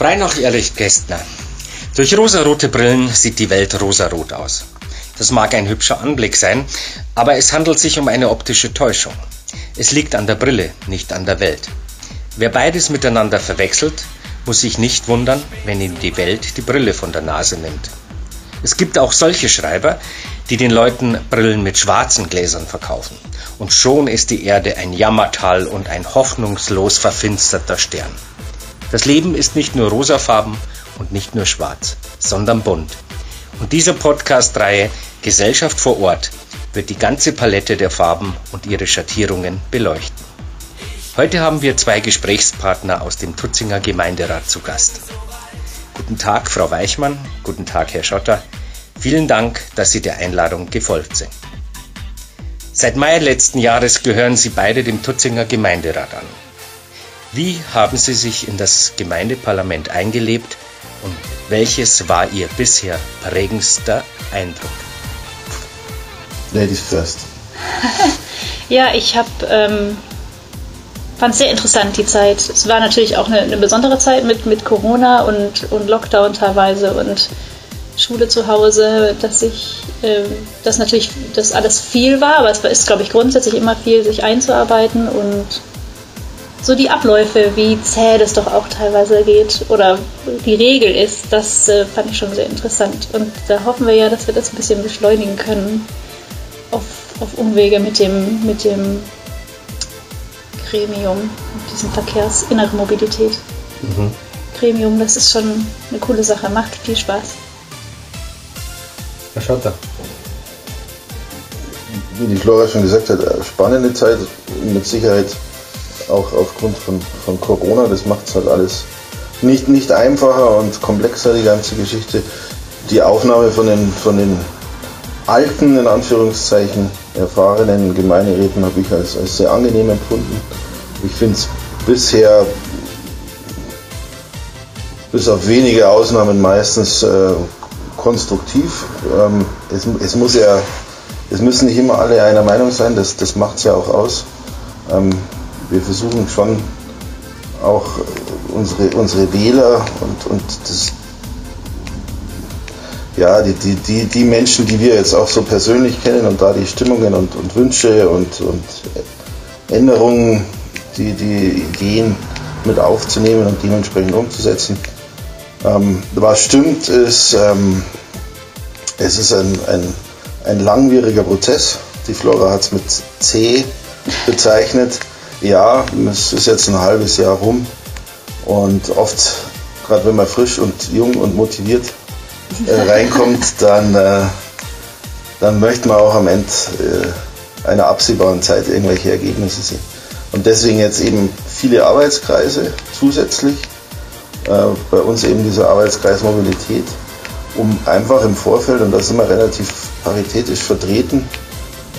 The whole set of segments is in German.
Frei nach Erich Kästner. Durch rosarote Brillen sieht die Welt rosarot aus. Das mag ein hübscher Anblick sein, aber es handelt sich um eine optische Täuschung. Es liegt an der Brille, nicht an der Welt. Wer beides miteinander verwechselt, muss sich nicht wundern, wenn ihm die Welt die Brille von der Nase nimmt. Es gibt auch solche Schreiber, die den Leuten Brillen mit schwarzen Gläsern verkaufen. Und schon ist die Erde ein Jammertal und ein hoffnungslos verfinsterter Stern. Das Leben ist nicht nur rosafarben und nicht nur schwarz, sondern bunt. Und diese Podcast-Reihe Gesellschaft vor Ort wird die ganze Palette der Farben und ihre Schattierungen beleuchten. Heute haben wir zwei Gesprächspartner aus dem Tutzinger Gemeinderat zu Gast. Guten Tag, Frau Weichmann. Guten Tag, Herr Schotter. Vielen Dank, dass Sie der Einladung gefolgt sind. Seit Mai letzten Jahres gehören Sie beide dem Tutzinger Gemeinderat an. Wie haben Sie sich in das Gemeindeparlament eingelebt und welches war Ihr bisher prägendster Eindruck? Ladies first. ja, ich habe ähm, fand es sehr interessant, die Zeit. Es war natürlich auch eine, eine, besondere Zeit mit, mit Corona und, und Lockdown teilweise und Schule zu Hause, dass ich, äh, dass natürlich das alles viel war, aber es ist, glaube ich, grundsätzlich immer viel, sich einzuarbeiten und so die Abläufe, wie zäh das doch auch teilweise geht oder die Regel ist, das äh, fand ich schon sehr interessant. Und da hoffen wir ja, dass wir das ein bisschen beschleunigen können auf, auf Umwege mit dem, mit dem Gremium, diesem Verkehrs innere Mobilität. Mhm. Gremium, das ist schon eine coole Sache, macht viel Spaß. Herr Schotter. Wie die Flora schon gesagt hat, spannende Zeit, mit Sicherheit auch aufgrund von, von Corona, das macht es halt alles nicht, nicht einfacher und komplexer, die ganze Geschichte. Die Aufnahme von den, von den alten, in Anführungszeichen, erfahrenen Gemeinderäten habe ich als, als sehr angenehm empfunden. Ich finde es bisher, bis auf wenige Ausnahmen, meistens äh, konstruktiv. Ähm, es, es, muss ja, es müssen nicht immer alle einer Meinung sein, das, das macht es ja auch aus. Ähm, wir versuchen schon auch unsere, unsere Wähler und, und das, ja, die, die, die, die Menschen, die wir jetzt auch so persönlich kennen und da die Stimmungen und, und Wünsche und, und Änderungen, die, die Ideen mit aufzunehmen und dementsprechend umzusetzen. Ähm, was stimmt, ist, ähm, es ist ein, ein, ein langwieriger Prozess. Die Flora hat es mit C bezeichnet. Ja, es ist jetzt ein halbes Jahr rum und oft, gerade wenn man frisch und jung und motiviert äh, reinkommt, dann, äh, dann möchte man auch am Ende äh, einer absehbaren Zeit irgendwelche Ergebnisse sehen. Und deswegen jetzt eben viele Arbeitskreise zusätzlich, äh, bei uns eben dieser Arbeitskreis Mobilität, um einfach im Vorfeld, und da sind wir relativ paritätisch vertreten,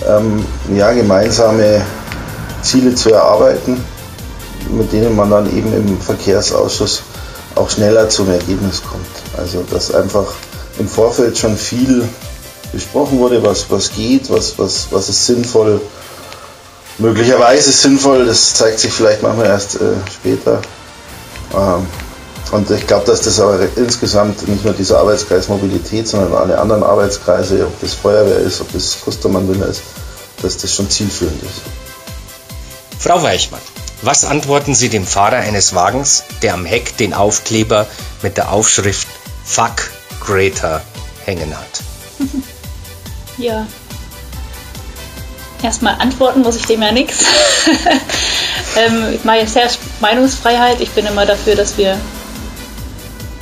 ähm, ja, gemeinsame Ziele zu erarbeiten, mit denen man dann eben im Verkehrsausschuss auch schneller zum Ergebnis kommt. Also dass einfach im Vorfeld schon viel besprochen wurde, was, was geht, was, was, was ist sinnvoll, möglicherweise sinnvoll, das zeigt sich vielleicht manchmal erst äh, später. Ähm, und ich glaube, dass das aber insgesamt nicht nur dieser Arbeitskreis Mobilität, sondern alle anderen Arbeitskreise, ob das Feuerwehr ist, ob das Kustermann ist, dass das schon zielführend ist. Frau Weichmann, was antworten Sie dem Fahrer eines Wagens, der am Heck den Aufkleber mit der Aufschrift Fuck Greta hängen hat? Ja. Erstmal antworten muss ich dem ja nichts. ähm, ich mache jetzt sehr Meinungsfreiheit. Ich bin immer dafür, dass wir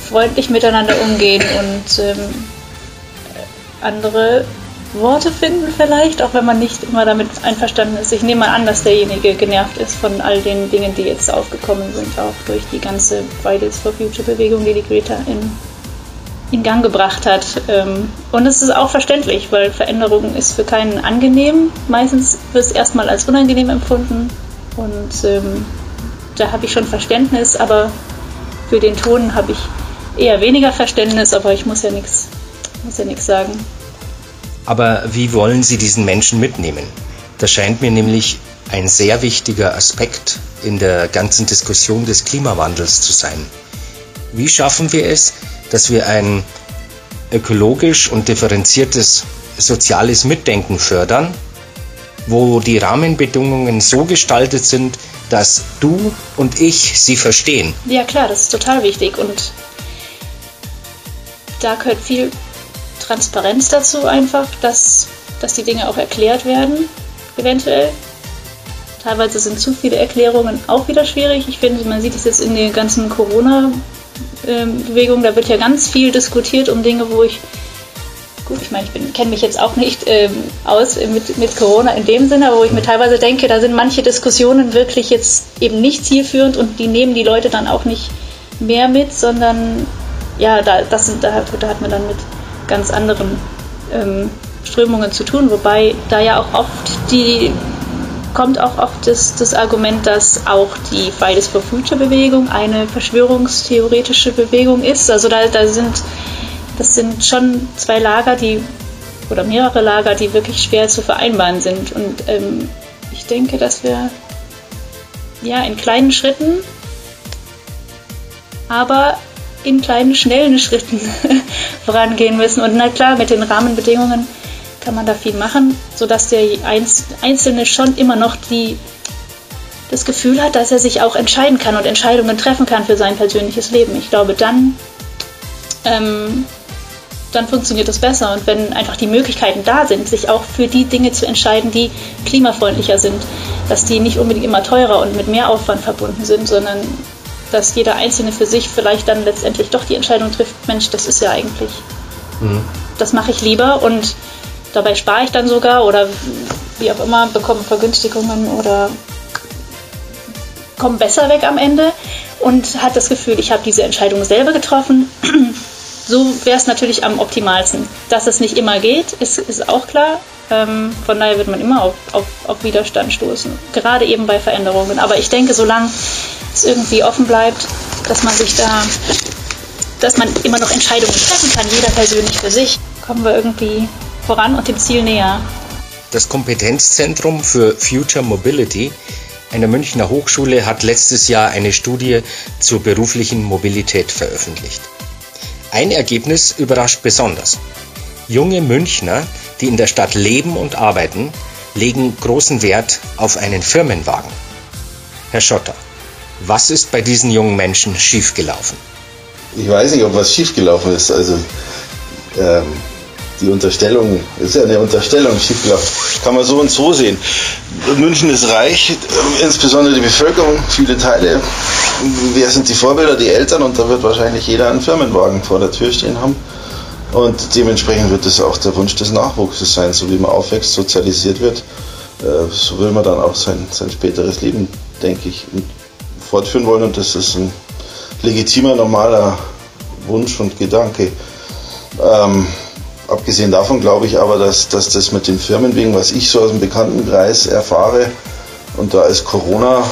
freundlich miteinander umgehen und ähm, andere Worte finden vielleicht, auch wenn man nicht immer damit einverstanden ist. Ich nehme mal an, dass derjenige genervt ist von all den Dingen, die jetzt aufgekommen sind, auch durch die ganze Fridays for Future Bewegung, die die Greta in, in Gang gebracht hat. Ähm, und es ist auch verständlich, weil Veränderung ist für keinen angenehm. Meistens wird es erstmal als unangenehm empfunden und ähm, da habe ich schon Verständnis, aber für den Ton habe ich eher weniger Verständnis, aber ich muss ja nichts muss ja nichts sagen. Aber wie wollen Sie diesen Menschen mitnehmen? Das scheint mir nämlich ein sehr wichtiger Aspekt in der ganzen Diskussion des Klimawandels zu sein. Wie schaffen wir es, dass wir ein ökologisch und differenziertes soziales Mitdenken fördern, wo die Rahmenbedingungen so gestaltet sind, dass du und ich sie verstehen. Ja klar, das ist total wichtig und da gehört viel Transparenz dazu einfach, dass, dass die Dinge auch erklärt werden, eventuell. Teilweise sind zu viele Erklärungen auch wieder schwierig. Ich finde, man sieht es jetzt in den ganzen Corona-Bewegungen, da wird ja ganz viel diskutiert um Dinge, wo ich gut, ich meine, ich kenne mich jetzt auch nicht ähm, aus mit, mit Corona in dem Sinne, aber wo ich mir teilweise denke, da sind manche Diskussionen wirklich jetzt eben nicht zielführend und die nehmen die Leute dann auch nicht mehr mit, sondern ja, da, das, da, da hat man dann mit ganz anderen ähm, Strömungen zu tun, wobei da ja auch oft die kommt auch oft das, das Argument, dass auch die Fridays for Future Bewegung eine verschwörungstheoretische Bewegung ist. Also da, da sind das sind schon zwei Lager, die oder mehrere Lager, die wirklich schwer zu vereinbaren sind. Und ähm, ich denke, dass wir ja in kleinen Schritten, aber in kleinen, schnellen Schritten vorangehen müssen. Und na klar, mit den Rahmenbedingungen kann man da viel machen, sodass der Einzelne schon immer noch die, das Gefühl hat, dass er sich auch entscheiden kann und Entscheidungen treffen kann für sein persönliches Leben. Ich glaube, dann ähm, dann funktioniert das besser. Und wenn einfach die Möglichkeiten da sind, sich auch für die Dinge zu entscheiden, die klimafreundlicher sind, dass die nicht unbedingt immer teurer und mit mehr Aufwand verbunden sind, sondern dass jeder Einzelne für sich vielleicht dann letztendlich doch die Entscheidung trifft, Mensch, das ist ja eigentlich, mhm. das mache ich lieber und dabei spare ich dann sogar oder wie auch immer, bekomme Vergünstigungen oder komme besser weg am Ende und hat das Gefühl, ich habe diese Entscheidung selber getroffen so wäre es natürlich am optimalsten. Dass es nicht immer geht, ist, ist auch klar. Ähm, von daher wird man immer auf, auf, auf Widerstand stoßen, gerade eben bei Veränderungen. Aber ich denke, solange es irgendwie offen bleibt, dass man sich da, dass man immer noch Entscheidungen treffen kann, jeder persönlich für sich, kommen wir irgendwie voran und dem Ziel näher. Das Kompetenzzentrum für Future Mobility einer Münchner Hochschule hat letztes Jahr eine Studie zur beruflichen Mobilität veröffentlicht. Ein Ergebnis überrascht besonders. Junge Münchner, die in der Stadt leben und arbeiten, legen großen Wert auf einen Firmenwagen. Herr Schotter, was ist bei diesen jungen Menschen schiefgelaufen? Ich weiß nicht, ob was schiefgelaufen ist. Also ähm, die Unterstellung, ist ja eine Unterstellung schiefgelaufen. Kann man so und so sehen. München ist reich, insbesondere die Bevölkerung, viele Teile. Wer sind die Vorbilder? Die Eltern und da wird wahrscheinlich jeder einen Firmenwagen vor der Tür stehen haben. Und dementsprechend wird es auch der Wunsch des Nachwuchses sein, so wie man aufwächst, sozialisiert wird, äh, so will man dann auch sein, sein späteres Leben, denke ich, fortführen wollen. Und das ist ein legitimer, normaler Wunsch und Gedanke. Ähm, abgesehen davon glaube ich aber, dass, dass das mit den Firmenwegen, was ich so aus dem Bekanntenkreis erfahre, und da ist Corona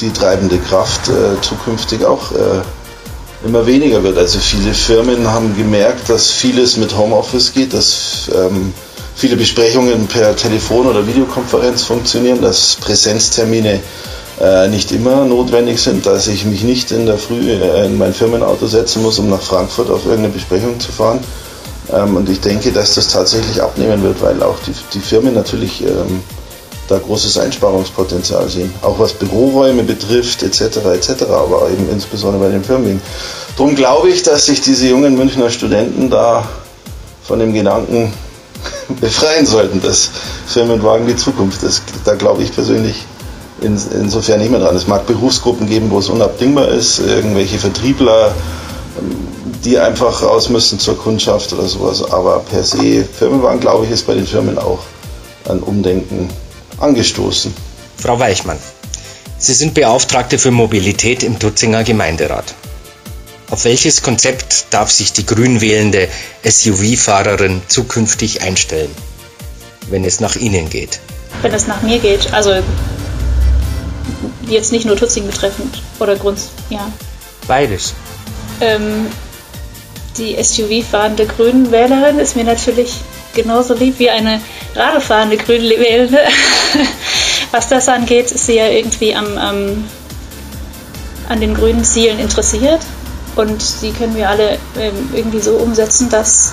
die treibende Kraft äh, zukünftig auch äh, immer weniger wird. Also viele Firmen haben gemerkt, dass vieles mit Homeoffice geht, dass ähm, viele Besprechungen per Telefon oder Videokonferenz funktionieren, dass Präsenztermine äh, nicht immer notwendig sind, dass ich mich nicht in der Früh äh, in mein Firmenauto setzen muss, um nach Frankfurt auf irgendeine Besprechung zu fahren. Ähm, und ich denke, dass das tatsächlich abnehmen wird, weil auch die, die Firmen natürlich ähm, da großes Einsparungspotenzial sehen. Auch was Büroräume betrifft, etc. etc. Aber eben insbesondere bei den Firmen. Darum glaube ich, dass sich diese jungen Münchner Studenten da von dem Gedanken befreien sollten, dass Firmenwagen die Zukunft ist. Da glaube ich persönlich in, insofern nicht mehr dran. Es mag Berufsgruppen geben, wo es unabdingbar ist, irgendwelche Vertriebler, die einfach raus müssen zur Kundschaft oder sowas. Aber per se, Firmenwagen, glaube ich, ist bei den Firmen auch ein Umdenken angestoßen. Frau Weichmann, Sie sind Beauftragte für Mobilität im Tutzinger Gemeinderat. Auf welches Konzept darf sich die grün wählende SUV-Fahrerin zukünftig einstellen, wenn es nach Ihnen geht? Wenn es nach mir geht, also jetzt nicht nur Tutzing betreffend oder Grund, ja. Beides. Ähm, die SUV-fahrende Grünwählerin ist mir natürlich genauso lieb wie eine Radefahrende Grünwählende. Was das angeht, ist sie ja irgendwie am, am, an den grünen Zielen interessiert. und die können wir alle ähm, irgendwie so umsetzen, dass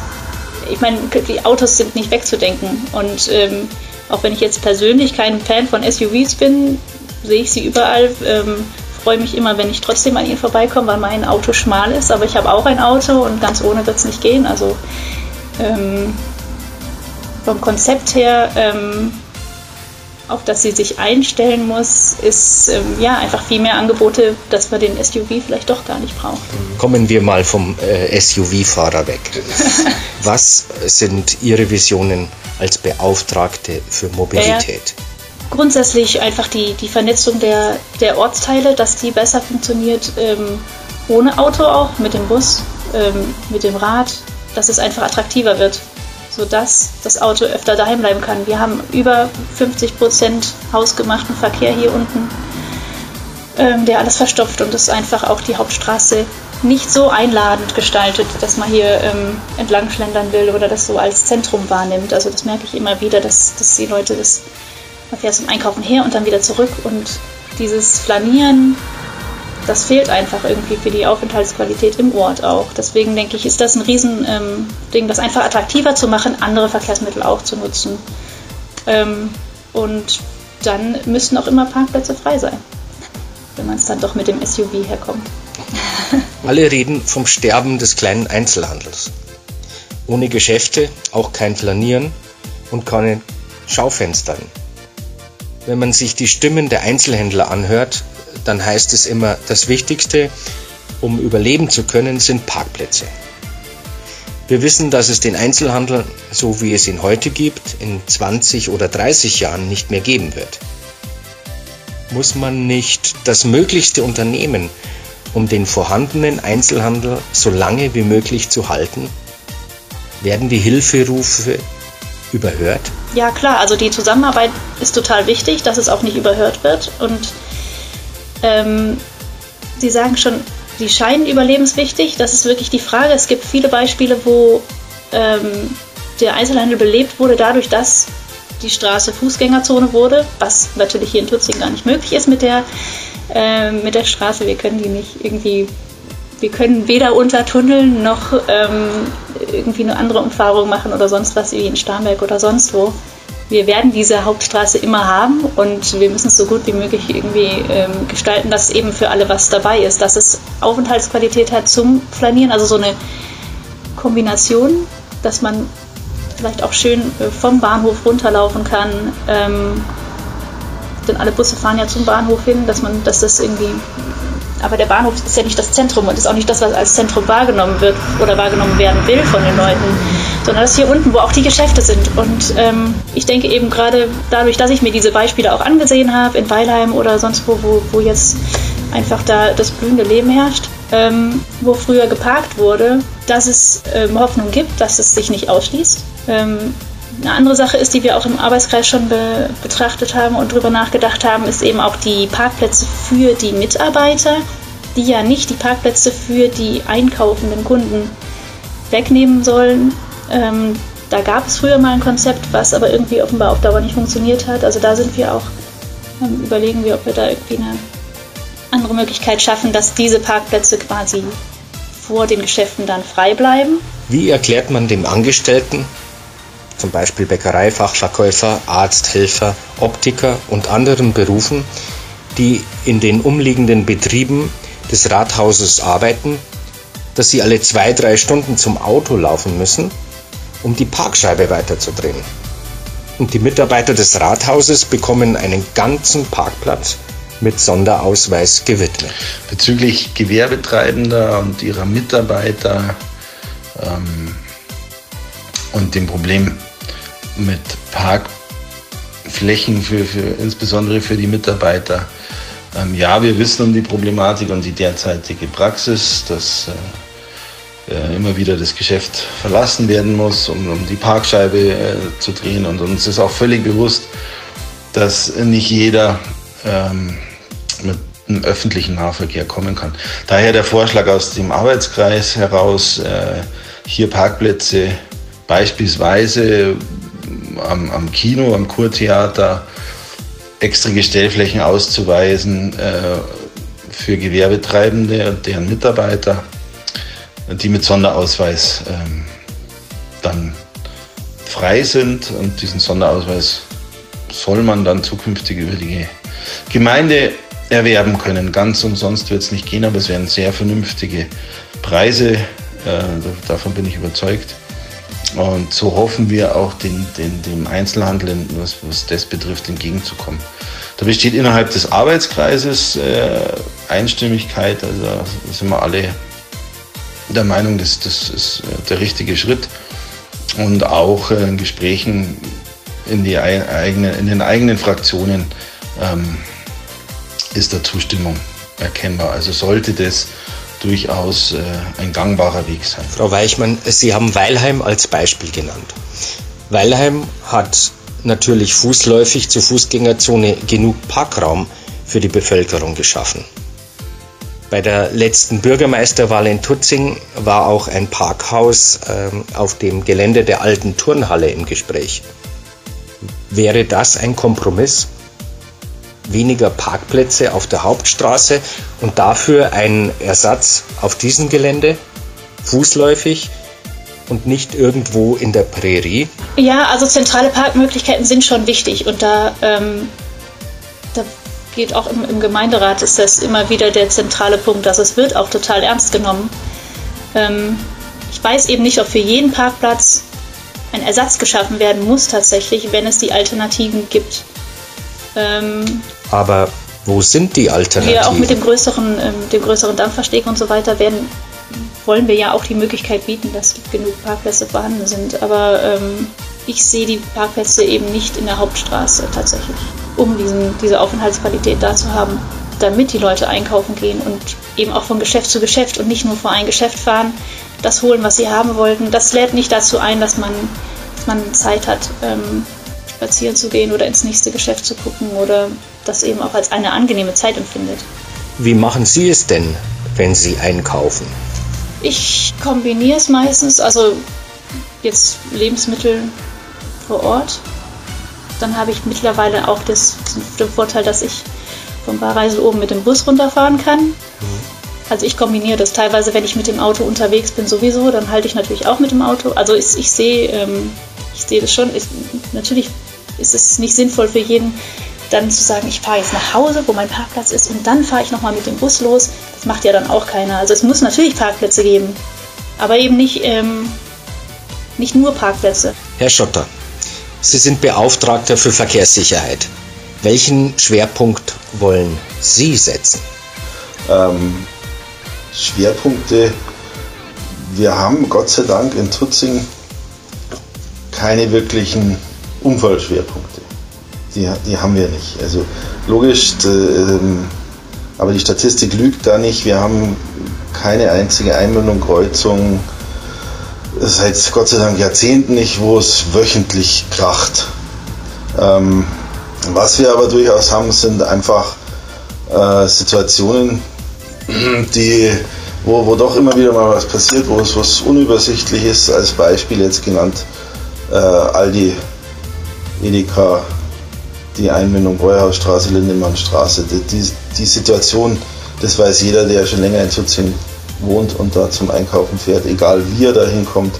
ich meine, die Autos sind nicht wegzudenken und ähm, auch wenn ich jetzt persönlich kein Fan von SUVs bin, sehe ich sie überall. Ähm, freue mich immer, wenn ich trotzdem an ihnen vorbeikomme, weil mein Auto schmal ist. Aber ich habe auch ein Auto und ganz ohne wird es nicht gehen. Also ähm, vom Konzept her, ähm, auf das sie sich einstellen muss, ist ähm, ja einfach viel mehr Angebote, dass wir den SUV vielleicht doch gar nicht brauchen. Kommen wir mal vom äh, SUV-Fahrer weg. Was sind Ihre Visionen als Beauftragte für Mobilität? Ja, grundsätzlich einfach die, die Vernetzung der, der Ortsteile, dass die besser funktioniert, ähm, ohne Auto auch, mit dem Bus, ähm, mit dem Rad, dass es einfach attraktiver wird, sodass das Auto öfter daheim bleiben kann. Wir haben über 50 Prozent hausgemachten Verkehr hier unten, ähm, der alles verstopft und ist einfach auch die Hauptstraße nicht so einladend gestaltet, dass man hier ähm, entlang schlendern will oder das so als Zentrum wahrnimmt. Also das merke ich immer wieder, dass, dass die Leute das man fährt zum Einkaufen her und dann wieder zurück und dieses Flanieren, das fehlt einfach irgendwie für die Aufenthaltsqualität im Ort auch. Deswegen denke ich, ist das ein Riesending, ähm, das einfach attraktiver zu machen, andere Verkehrsmittel auch zu nutzen. Ähm, und dann müssten auch immer Parkplätze frei sein, wenn man es dann doch mit dem SUV herkommt. Alle reden vom Sterben des kleinen Einzelhandels. Ohne Geschäfte auch kein Flanieren und keine Schaufenstern. Wenn man sich die Stimmen der Einzelhändler anhört, dann heißt es immer, das Wichtigste, um überleben zu können, sind Parkplätze. Wir wissen, dass es den Einzelhandel, so wie es ihn heute gibt, in 20 oder 30 Jahren nicht mehr geben wird. Muss man nicht das Möglichste unternehmen, um den vorhandenen Einzelhandel so lange wie möglich zu halten? Werden die Hilferufe überhört? Ja klar, also die Zusammenarbeit ist total wichtig, dass es auch nicht überhört wird. Und ähm, Sie sagen schon, die scheinen überlebenswichtig. Das ist wirklich die Frage. Es gibt viele Beispiele, wo ähm, der Einzelhandel belebt wurde dadurch, dass die Straße Fußgängerzone wurde, was natürlich hier in Tutzing gar nicht möglich ist mit der, äh, mit der Straße. Wir können die nicht irgendwie wir können weder untertunneln noch ähm, irgendwie eine andere Umfahrung machen oder sonst was wie in Starnberg oder sonst wo. Wir werden diese Hauptstraße immer haben und wir müssen es so gut wie möglich irgendwie ähm, gestalten, dass eben für alle was dabei ist, dass es Aufenthaltsqualität hat zum Flanieren, also so eine Kombination, dass man vielleicht auch schön äh, vom Bahnhof runterlaufen kann. Ähm, denn alle Busse fahren ja zum Bahnhof hin, dass man, dass das irgendwie aber der Bahnhof ist ja nicht das Zentrum und ist auch nicht das, was als Zentrum wahrgenommen wird oder wahrgenommen werden will von den Leuten, sondern das hier unten, wo auch die Geschäfte sind. Und ähm, ich denke eben gerade dadurch, dass ich mir diese Beispiele auch angesehen habe, in Weilheim oder sonst wo, wo, wo jetzt einfach da das blühende Leben herrscht, ähm, wo früher geparkt wurde, dass es ähm, Hoffnung gibt, dass es sich nicht ausschließt. Ähm, eine andere Sache ist, die wir auch im Arbeitskreis schon be betrachtet haben und darüber nachgedacht haben, ist eben auch die Parkplätze für die Mitarbeiter, die ja nicht die Parkplätze für die einkaufenden Kunden wegnehmen sollen. Ähm, da gab es früher mal ein Konzept, was aber irgendwie offenbar auf Dauer nicht funktioniert hat. Also da sind wir auch, ähm, überlegen wir, ob wir da irgendwie eine andere Möglichkeit schaffen, dass diese Parkplätze quasi vor den Geschäften dann frei bleiben. Wie erklärt man dem Angestellten, zum Beispiel Bäckereifachverkäufer, Arzt, Helfer, Optiker und anderen Berufen, die in den umliegenden Betrieben des Rathauses arbeiten, dass sie alle zwei, drei Stunden zum Auto laufen müssen, um die Parkscheibe weiterzudrehen. Und die Mitarbeiter des Rathauses bekommen einen ganzen Parkplatz mit Sonderausweis gewidmet. Bezüglich Gewerbetreibender und ihrer Mitarbeiter ähm, und dem Problem mit Parkflächen für, für insbesondere für die Mitarbeiter. Ähm, ja, wir wissen um die Problematik und die derzeitige Praxis, dass äh, äh, immer wieder das Geschäft verlassen werden muss, um, um die Parkscheibe äh, zu drehen. Und uns ist auch völlig bewusst, dass nicht jeder ähm, mit einem öffentlichen Nahverkehr kommen kann. Daher der Vorschlag aus dem Arbeitskreis heraus, äh, hier Parkplätze beispielsweise am, am Kino, am Kurtheater extra Gestellflächen auszuweisen äh, für Gewerbetreibende und deren Mitarbeiter. die mit Sonderausweis ähm, dann frei sind und diesen Sonderausweis soll man dann zukünftig über die Gemeinde erwerben können. Ganz umsonst wird es nicht gehen, aber es werden sehr vernünftige Preise. Äh, davon bin ich überzeugt. Und so hoffen wir auch den, den, dem Einzelhandel, was, was das betrifft, entgegenzukommen. Da besteht innerhalb des Arbeitskreises äh, Einstimmigkeit, also da sind wir alle der Meinung, dass das ist äh, der richtige Schritt. Und auch äh, in Gesprächen in, die eigene, in den eigenen Fraktionen ähm, ist der Zustimmung erkennbar. Also sollte das durchaus äh, ein gangbarer Weg sein. Frau Weichmann, Sie haben Weilheim als Beispiel genannt. Weilheim hat natürlich fußläufig zur Fußgängerzone genug Parkraum für die Bevölkerung geschaffen. Bei der letzten Bürgermeisterwahl in Tutzing war auch ein Parkhaus äh, auf dem Gelände der alten Turnhalle im Gespräch. Wäre das ein Kompromiss? Weniger Parkplätze auf der Hauptstraße und dafür ein Ersatz auf diesem Gelände, fußläufig und nicht irgendwo in der Prärie? Ja, also zentrale Parkmöglichkeiten sind schon wichtig und da, ähm, da geht auch im, im, Gemeinderat ist das immer wieder der zentrale Punkt, dass es wird auch total ernst genommen. Ähm, ich weiß eben nicht, ob für jeden Parkplatz ein Ersatz geschaffen werden muss tatsächlich, wenn es die Alternativen gibt. Ähm, Aber wo sind die Alternativen? Wir auch mit dem größeren, ähm, dem größeren Dampfersteg und so weiter werden, wollen wir ja auch die Möglichkeit bieten, dass genug Parkplätze vorhanden sind. Aber ähm, ich sehe die Parkplätze eben nicht in der Hauptstraße tatsächlich, um diesen, diese Aufenthaltsqualität da zu haben, damit die Leute einkaufen gehen und eben auch von Geschäft zu Geschäft und nicht nur vor ein Geschäft fahren, das holen, was sie haben wollten. Das lädt nicht dazu ein, dass man, dass man Zeit hat, ähm, spazieren zu gehen oder ins nächste Geschäft zu gucken oder das eben auch als eine angenehme Zeit empfindet. Wie machen Sie es denn, wenn Sie einkaufen? Ich kombiniere es meistens, also jetzt Lebensmittel vor Ort. Dann habe ich mittlerweile auch das, den Vorteil, dass ich vom Barreisel oben mit dem Bus runterfahren kann. Mhm. Also ich kombiniere das teilweise, wenn ich mit dem Auto unterwegs bin sowieso, dann halte ich natürlich auch mit dem Auto. Also ich, ich sehe, ähm, ich sehe das schon. Ich, natürlich ist es nicht sinnvoll für jeden, dann zu sagen, ich fahre jetzt nach Hause, wo mein Parkplatz ist, und dann fahre ich nochmal mit dem Bus los. Das macht ja dann auch keiner. Also es muss natürlich Parkplätze geben, aber eben nicht, ähm, nicht nur Parkplätze. Herr Schotter, Sie sind Beauftragter für Verkehrssicherheit. Welchen Schwerpunkt wollen Sie setzen? Ähm, Schwerpunkte. Wir haben Gott sei Dank in Tutzing keine wirklichen Unfallschwerpunkte. Die, die haben wir nicht. Also logisch, äh, aber die Statistik lügt da nicht. Wir haben keine einzige Einmündung, Kreuzung, seit Gott sei Dank Jahrzehnten nicht, wo es wöchentlich kracht. Ähm, was wir aber durchaus haben, sind einfach äh, Situationen, die, wo, wo doch immer wieder mal was passiert, wo es was unübersichtlich ist, als Beispiel jetzt genannt, äh, Aldi, Edeka, die Einmündung Breuhausstraße, Lindemannstraße. Die, die, die Situation, das weiß jeder, der schon länger in Tutzing wohnt und da zum Einkaufen fährt, egal wie er da hinkommt.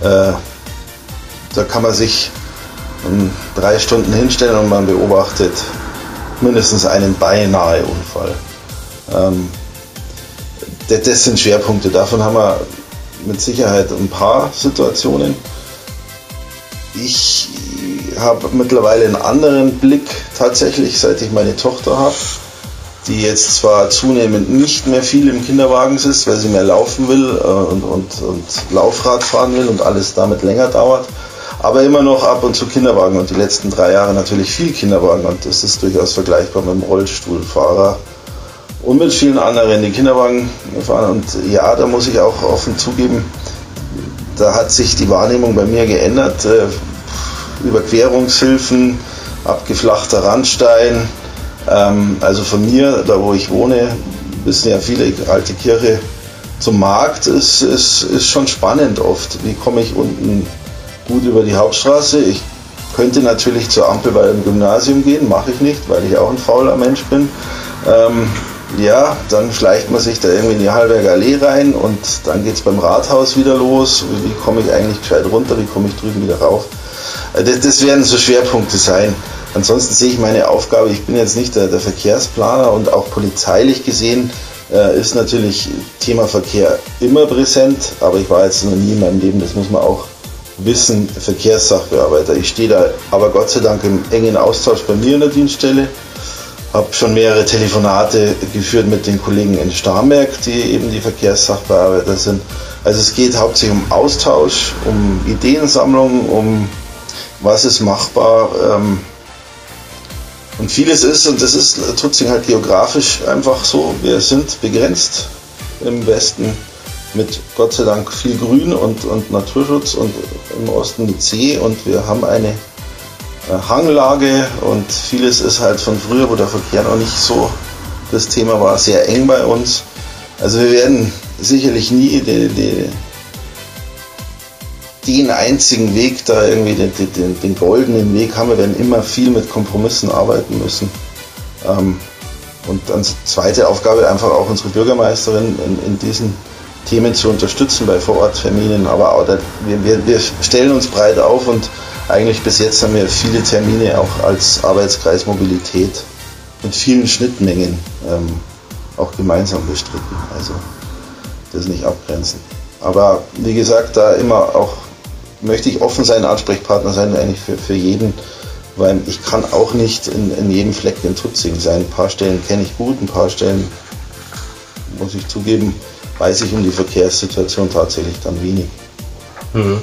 Äh, da kann man sich um, drei Stunden hinstellen und man beobachtet mindestens einen beinahe Unfall. Ähm, das sind Schwerpunkte. Davon haben wir mit Sicherheit ein paar Situationen. Ich habe mittlerweile einen anderen Blick tatsächlich, seit ich meine Tochter habe, die jetzt zwar zunehmend nicht mehr viel im Kinderwagen sitzt, weil sie mehr laufen will äh, und, und, und Laufrad fahren will und alles damit länger dauert, aber immer noch ab und zu Kinderwagen und die letzten drei Jahre natürlich viel Kinderwagen und das ist durchaus vergleichbar mit dem Rollstuhlfahrer und mit vielen anderen, die Kinderwagen fahren. Und ja, da muss ich auch offen zugeben, da hat sich die Wahrnehmung bei mir geändert. Überquerungshilfen, abgeflachter Randstein. Ähm, also von mir, da wo ich wohne, wissen ja viele, alte Kirche zum Markt ist, ist, ist schon spannend oft. Wie komme ich unten gut über die Hauptstraße? Ich könnte natürlich zur Ampel bei dem Gymnasium gehen, mache ich nicht, weil ich auch ein fauler Mensch bin. Ähm, ja, dann schleicht man sich da irgendwie in die Hallberger Allee rein und dann geht es beim Rathaus wieder los. Wie komme ich eigentlich gescheit runter, wie komme ich drüben wieder rauf? Äh, das, das, werden so Schwerpunkte sein. Ansonsten sehe ich meine Aufgabe, ich bin jetzt nicht der, der Verkehrsplaner und auch polizeilich gesehen äh, ist natürlich Thema Verkehr immer präsent, aber ich war jetzt noch nie in meinem Leben, das muss man auch wissen, Verkehrssachbearbeiter. Ich stehe da aber Gott sei Dank im engen Austausch bei mir in der Dienststelle habe schon mehrere Telefonate geführt mit den Kollegen in Starnberg, die eben die Verkehrssachbearbeiter sind. Also es geht hauptsächlich um Austausch, um Ideensammlung, um was ist machbar. Ähm, und vieles ist, und das ist Tutzing halt geografisch einfach so, wir sind begrenzt im Westen mit Gott sei Dank viel Grün und, und Naturschutz und im Osten mit See und wir haben eine Hanglage und vieles ist halt von früher, wo der Verkehr noch nicht so das Thema war, sehr eng bei uns. Also wir werden sicherlich nie die, die, den einzigen Weg da irgendwie, den, den, den, goldenen Weg haben. Wir werden immer viel mit Kompromissen arbeiten müssen. Ähm, und dann zweite Aufgabe einfach auch unsere Bürgermeisterin in, in diesen Themen zu unterstützen bei Vorortterminen. Aber auch, wir, wir, wir stellen uns breit auf und eigentlich bis jetzt haben wir viele Termine auch als Arbeitskreis Mobilität mit vielen Schnittmengen ähm, auch gemeinsam bestritten. Also das nicht abgrenzen. Aber wie gesagt, da immer auch möchte ich offen sein, Ansprechpartner sein, eigentlich für, für jeden, weil ich kann auch nicht in, in jedem Fleck in Tutzing sein. Ein paar Stellen kenne ich gut, ein paar Stellen, muss ich zugeben, weiß ich um die Verkehrssituation tatsächlich dann wenig. Mhm.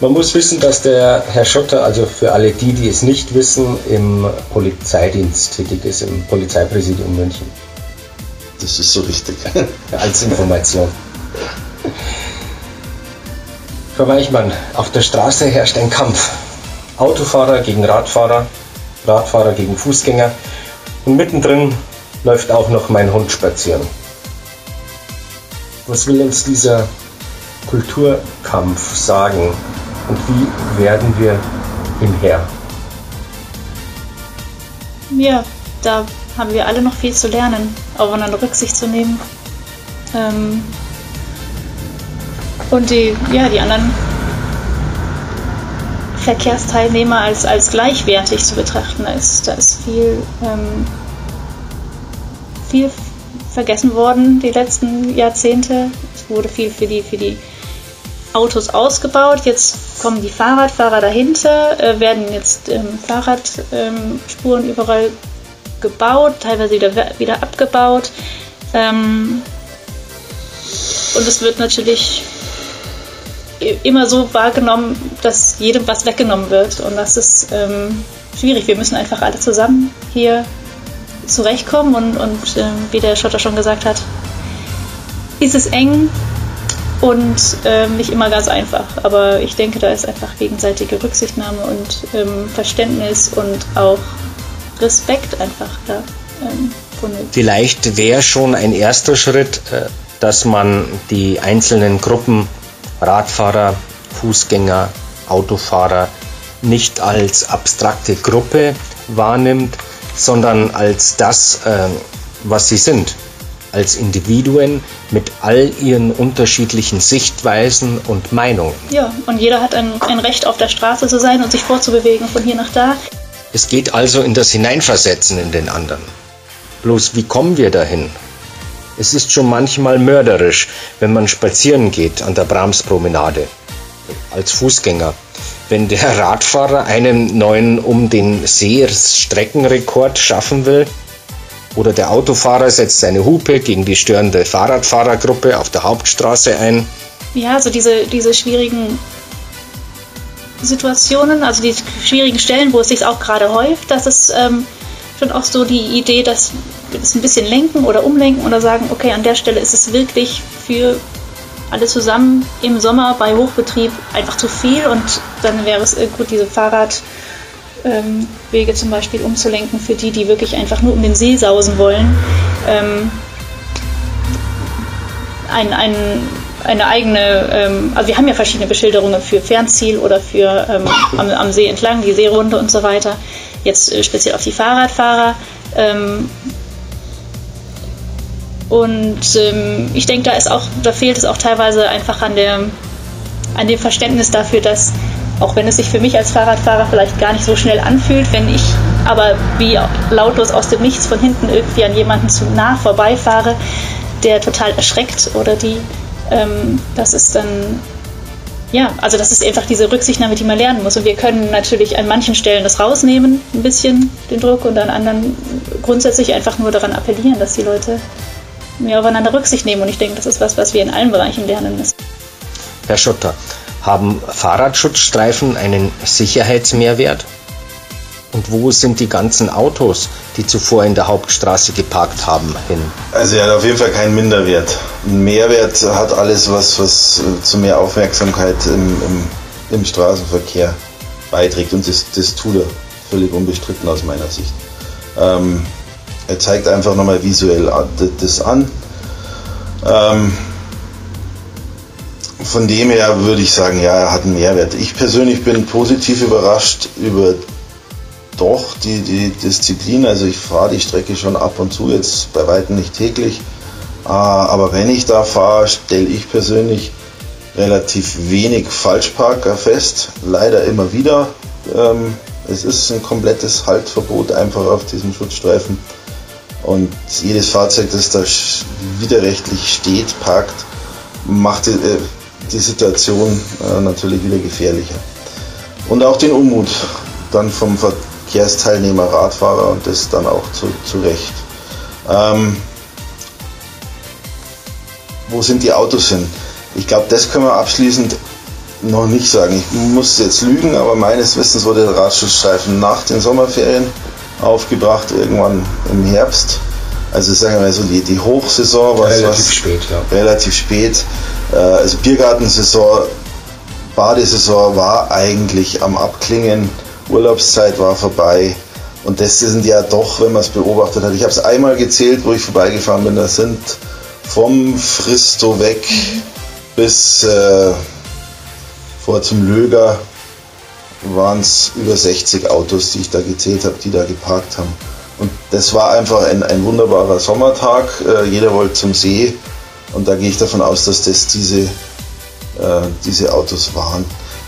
Man muss wissen, dass der Herr Schotter, also für alle die, die es nicht wissen, im Polizeidienst tätig ist, im Polizeipräsidium München. Das ist so richtig. Als Information. Frau Weichmann, auf der Straße herrscht ein Kampf. Autofahrer gegen Radfahrer, Radfahrer gegen Fußgänger und mittendrin läuft auch noch mein Hund spazieren. Was will uns dieser Kulturkampf sagen? Und wie werden wir ihm Herr? Ja, da haben wir alle noch viel zu lernen, aufeinander Rücksicht zu nehmen. Ähm und die, ja, die anderen Verkehrsteilnehmer als, als gleichwertig zu betrachten. Ist, da ist viel, ähm, viel vergessen worden die letzten Jahrzehnte. Es wurde viel für die, für die Autos ausgebaut. Jetzt kommen die Fahrradfahrer dahinter, äh, werden jetzt ähm, Fahrradspuren ähm, überall gebaut, teilweise wieder, wieder abgebaut. Ähm, und es wird natürlich immer so wahrgenommen, dass jedem was weggenommen wird. Und das ist ähm, schwierig. Wir müssen einfach alle zusammen hier zurechtkommen. Und, und äh, wie der Schotter schon gesagt hat, ist es eng, und äh, nicht immer ganz einfach. Aber ich denke, da ist einfach gegenseitige Rücksichtnahme und ähm, Verständnis und auch Respekt einfach da. Ähm, Vielleicht wäre schon ein erster Schritt, äh, dass man die einzelnen Gruppen Radfahrer, Fußgänger, Autofahrer nicht als abstrakte Gruppe wahrnimmt, sondern als das, äh, was sie sind als Individuen mit all ihren unterschiedlichen Sichtweisen und Meinungen. Ja, und jeder hat ein, ein Recht auf der Straße zu sein und sich vorzubewegen von hier nach da. Es geht also in das Hineinversetzen in den anderen. Bloß wie kommen wir dahin? Es ist schon manchmal mörderisch, wenn man spazieren geht an der Brahmspromenade. Als Fußgänger. Wenn der Radfahrer einen neuen um den See Streckenrekord schaffen will, oder der Autofahrer setzt seine Hupe gegen die störende Fahrradfahrergruppe auf der Hauptstraße ein. Ja, also diese, diese schwierigen Situationen, also die schwierigen Stellen, wo es sich auch gerade häuft, das ist ähm, schon auch so die Idee, dass wir das ein bisschen lenken oder umlenken oder sagen, okay, an der Stelle ist es wirklich für alle zusammen im Sommer bei Hochbetrieb einfach zu viel und dann wäre es gut, diese Fahrrad- ähm, Wege zum Beispiel umzulenken für die, die wirklich einfach nur um den See sausen wollen. Ähm, ein, ein, eine eigene, ähm, also wir haben ja verschiedene Beschilderungen für Fernziel oder für ähm, am, am, See entlang, die Seerunde und so weiter. Jetzt äh, speziell auf die Fahrradfahrer. Ähm, Und ähm, ich denke, da ist auch, da fehlt es auch teilweise einfach an der, an dem Verständnis dafür, dass auch wenn es sich für mich als Fahrradfahrer vielleicht gar nicht so schnell anfühlt, wenn ich aber wie lautlos aus dem Nichts von hinten irgendwie an jemanden zu nah vorbeifahre, der total erschreckt oder die, ähm, das ist dann, ja, also das ist einfach diese Rücksichtnahme, die man lernen muss. Und wir können natürlich an manchen Stellen das rausnehmen, ein bisschen den Druck, und an anderen grundsätzlich einfach nur daran appellieren, dass die Leute mehr aufeinander Rücksicht nehmen. Und ich denke, das ist was, was wir in allen Bereichen lernen müssen. Herr Schotter, haben Fahrradschutzstreifen einen Sicherheitsmehrwert? Und wo sind die ganzen Autos, die zuvor in der Hauptstraße geparkt haben, hin? Also er hat auf jeden Fall keinen Minderwert. Ein Mehrwert hat alles, was, was äh, zu mehr Aufmerksamkeit im, im, im Straßenverkehr beiträgt. Und das, das tut er völlig unbestritten aus meiner Sicht. Ähm, er zeigt einfach nochmal visuell das an. Ähm, von dem her würde ich sagen, ja, er hat einen Mehrwert. Ich persönlich bin positiv überrascht über doch die, die Disziplin. Also ich fahre die Strecke schon ab und zu, jetzt bei weitem nicht täglich. Ah, aber wenn ich da fahre, stelle ich persönlich relativ wenig Falschparker fest. Leider immer wieder. Ähm, es ist ein komplettes Haltverbot einfach auf diesem Schutzstreifen. Und jedes Fahrzeug, das da widerrechtlich steht, parkt, macht äh, die Situation äh, natürlich wieder gefährlicher. Und auch den Unmut dann vom Verkehrsteilnehmer, Radfahrer und das dann auch zu, zu Recht. Ähm, wo sind die Autos hin? Ich glaube, das können wir abschließend noch nicht sagen. Ich muss jetzt lügen, aber meines Wissens wurde der Radschutzstreifen nach den Sommerferien aufgebracht, irgendwann im Herbst. Also sagen wir mal so, die, die Hochsaison war relativ was, spät, ja. Relativ spät. Äh, also Biergartensaison, Badesaison war eigentlich am Abklingen, Urlaubszeit war vorbei. Und das sind ja doch, wenn man es beobachtet hat, ich habe es einmal gezählt, wo ich vorbeigefahren bin, das sind vom Fristo weg bis äh, vor zum Löger waren es über 60 Autos, die ich da gezählt habe, die da geparkt haben. Und das war einfach ein, ein wunderbarer Sommertag. Äh, jeder wollte zum See und da gehe ich davon aus, dass das diese, äh, diese Autos waren.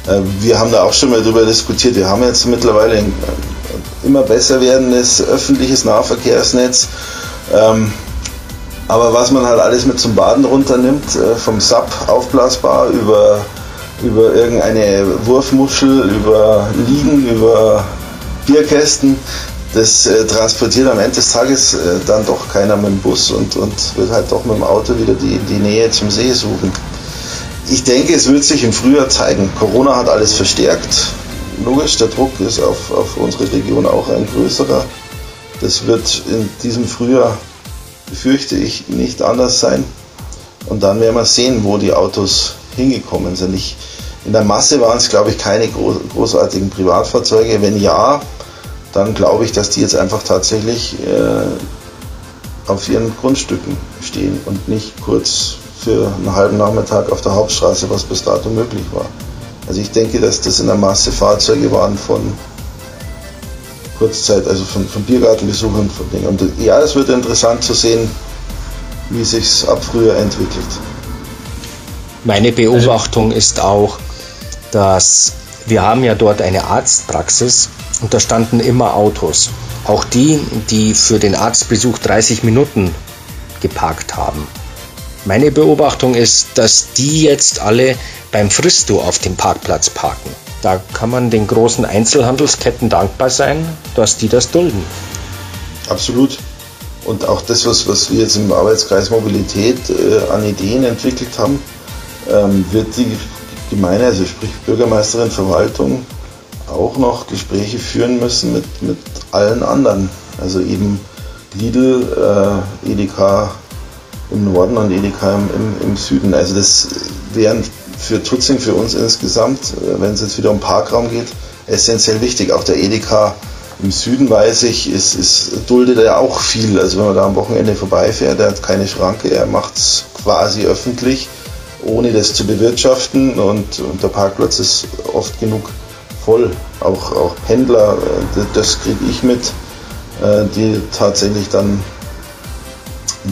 Äh, wir haben da auch schon mal drüber diskutiert. Wir haben jetzt mittlerweile ein immer besser werdendes öffentliches Nahverkehrsnetz. Ähm, aber was man halt alles mit zum Baden runternimmt, äh, vom SAP aufblasbar über, über irgendeine Wurfmuschel, über Liegen, über Bierkästen, das äh, transportiert am Ende des Tages äh, dann doch keiner mit dem Bus und, und wird halt doch mit dem Auto wieder die, die Nähe zum See suchen. Ich denke, es wird sich im Frühjahr zeigen. Corona hat alles verstärkt. Logisch, der Druck ist auf, auf unsere Region auch ein größerer. Das wird in diesem Frühjahr, befürchte ich, nicht anders sein. Und dann werden wir sehen, wo die Autos hingekommen sind. Ich, in der Masse waren es, glaube ich, keine großartigen Privatfahrzeuge. Wenn ja, dann glaube ich, dass die jetzt einfach tatsächlich äh, auf ihren Grundstücken stehen und nicht kurz für einen halben Nachmittag auf der Hauptstraße, was bis dato möglich war. Also ich denke, dass das in der Masse Fahrzeuge waren von Kurzzeit, also von, von Biergartenbesuchern, von Dingen. Und ja, es wird interessant zu sehen, wie sich ab früher entwickelt. Meine Beobachtung ist auch, dass wir haben ja dort eine Arztpraxis und da standen immer Autos. Auch die, die für den Arztbesuch 30 Minuten geparkt haben. Meine Beobachtung ist, dass die jetzt alle beim Fristo auf dem Parkplatz parken. Da kann man den großen Einzelhandelsketten dankbar sein, dass die das dulden. Absolut. Und auch das, was, was wir jetzt im Arbeitskreis Mobilität äh, an Ideen entwickelt haben, ähm, wird die Gemeinde, also sprich Bürgermeisterin, Verwaltung, auch noch Gespräche führen müssen mit, mit allen anderen. Also eben Lidl, äh, Edeka im Norden und Edeka im, im, im Süden. Also das wären für Tutzing, für uns insgesamt, äh, wenn es jetzt wieder um Parkraum geht, essentiell wichtig. Auch der Edeka im Süden, weiß ich, ist, ist, duldet er auch viel. Also wenn man da am Wochenende vorbeifährt, der hat keine Schranke, er macht es quasi öffentlich, ohne das zu bewirtschaften und, und der Parkplatz ist oft genug voll. Auch, auch Pendler, äh, das kriege ich mit, äh, die tatsächlich dann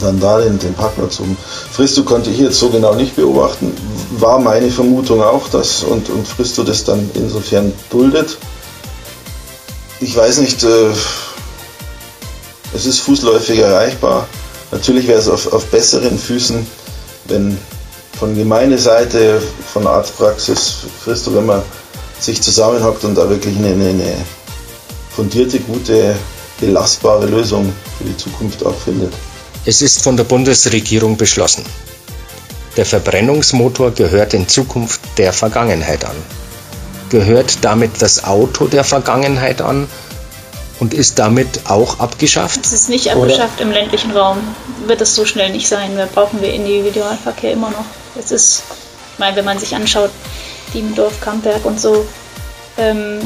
dann da den, den Parkplatz um. Fristo konnte ich jetzt so genau nicht beobachten. War meine Vermutung auch, dass und, und Fristo das dann insofern duldet. Ich weiß nicht, äh, es ist fußläufig erreichbar. Natürlich wäre es auf, auf besseren Füßen, wenn von Gemeindeseite, von Arztpraxis, Christo, wenn man sich zusammenhockt und da wirklich eine, eine fundierte, gute, belastbare Lösung für die Zukunft auch findet. Es ist von der Bundesregierung beschlossen. Der Verbrennungsmotor gehört in Zukunft der Vergangenheit an. Gehört damit das Auto der Vergangenheit an und ist damit auch abgeschafft? Es ist nicht abgeschafft Oder? im ländlichen Raum. Wird es so schnell nicht sein. Da brauchen wir Individualverkehr immer noch. Es ist, ich meine, wenn man sich anschaut, Diemendorf, Kampberg und so. Ähm,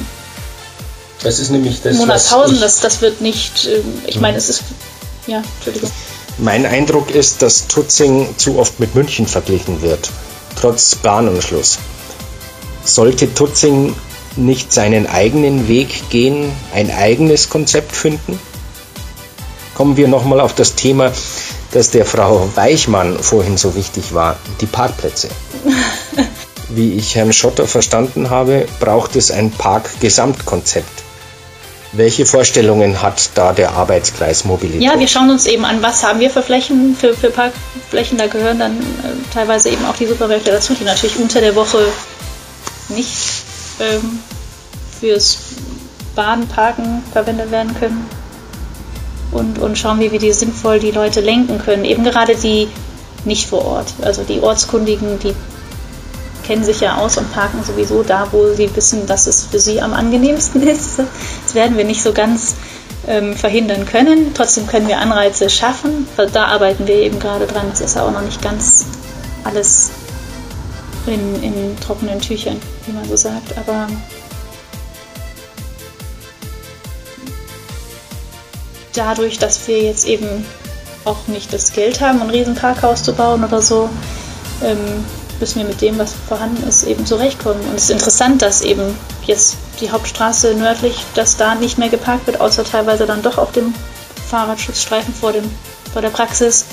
das ist nämlich das. Monatshausen, das, das wird nicht. Äh, ich meine, es ist. Ja, Entschuldigung. Mein Eindruck ist, dass Tutzing zu oft mit München verglichen wird, trotz Bahnanschluss. Sollte Tutzing nicht seinen eigenen Weg gehen, ein eigenes Konzept finden? Kommen wir nochmal auf das Thema, das der Frau Weichmann vorhin so wichtig war, die Parkplätze. Wie ich Herrn Schotter verstanden habe, braucht es ein Parkgesamtkonzept. Welche Vorstellungen hat da der Arbeitskreis Mobilität? Ja, wir schauen uns eben an, was haben wir für Flächen, für, für Parkflächen. Da gehören dann äh, teilweise eben auch die Supermärkte dazu, die natürlich unter der Woche nicht ähm, fürs Bahnparken verwendet werden können. Und, und schauen, wie wir die sinnvoll die Leute lenken können. Eben gerade die nicht vor Ort. Also die Ortskundigen, die kennen sich ja aus und parken sowieso da, wo sie wissen, dass es für sie am angenehmsten ist. Das werden wir nicht so ganz ähm, verhindern können. Trotzdem können wir Anreize schaffen. Da arbeiten wir eben gerade dran. Es ist ja auch noch nicht ganz alles in, in trockenen Tüchern, wie man so sagt. Aber dadurch, dass wir jetzt eben auch nicht das Geld haben, ein Riesenparkhaus zu bauen oder so, ähm, müssen wir mit dem, was vorhanden ist, eben zurechtkommen. Und es ist interessant, dass eben jetzt die Hauptstraße nördlich, dass da nicht mehr geparkt wird, außer teilweise dann doch auf dem Fahrradschutzstreifen vor, dem, vor der Praxis.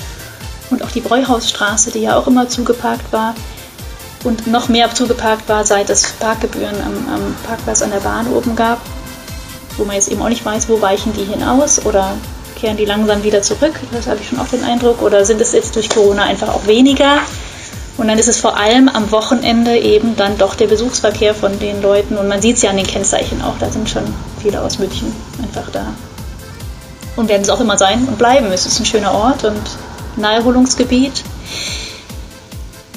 Und auch die Bräuhausstraße, die ja auch immer zugeparkt war und noch mehr zugeparkt war, seit es Parkgebühren am, am Parkplatz an der Bahn oben gab, wo man jetzt eben auch nicht weiß, wo weichen die hinaus oder kehren die langsam wieder zurück. Das habe ich schon auch den Eindruck. Oder sind es jetzt durch Corona einfach auch weniger? Und dann ist es vor allem am Wochenende eben dann doch der Besuchsverkehr von den Leuten. Und man sieht es ja an den Kennzeichen auch, da sind schon viele aus München einfach da. Und werden es auch immer sein und bleiben. Es ist ein schöner Ort und Naherholungsgebiet.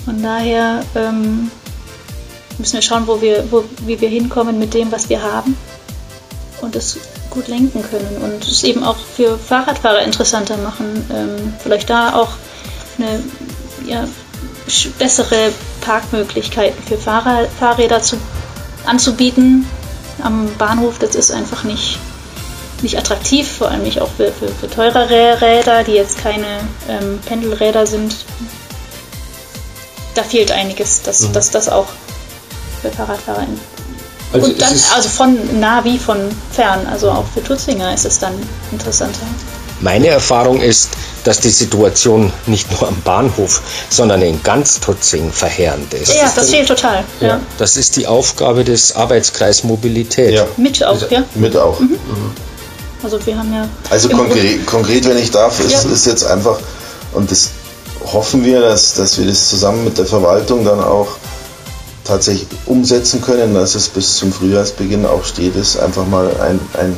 Von daher ähm, müssen wir schauen, wo wir, wo, wie wir hinkommen mit dem, was wir haben. Und es gut lenken können. Und es eben auch für Fahrradfahrer interessanter machen. Ähm, vielleicht da auch eine ja, bessere Parkmöglichkeiten für Fahrer, Fahrräder zu, anzubieten am Bahnhof. Das ist einfach nicht, nicht attraktiv, vor allem nicht auch für, für, für teurere Räder, die jetzt keine ähm, Pendelräder sind. Da fehlt einiges, dass, mhm. dass das auch für Fahrradfahrer also, und dann, also von nah wie von fern, also auch für Tutzinger ist es dann interessanter. Meine Erfahrung ist, dass die Situation nicht nur am Bahnhof, sondern in ganz Tutzing verheerend ist. Ja, das fehlt total. Ja. ja. Das ist die Aufgabe des Arbeitskreis Mobilität. Ja. Mit auch, ja? Mit auch. Mhm. Also wir haben ja. Also konkret, konkret, wenn ich darf, ist, ja. ist jetzt einfach, und das hoffen wir, dass, dass wir das zusammen mit der Verwaltung dann auch tatsächlich umsetzen können, dass es bis zum Frühjahrsbeginn auch steht, ist einfach mal ein, ein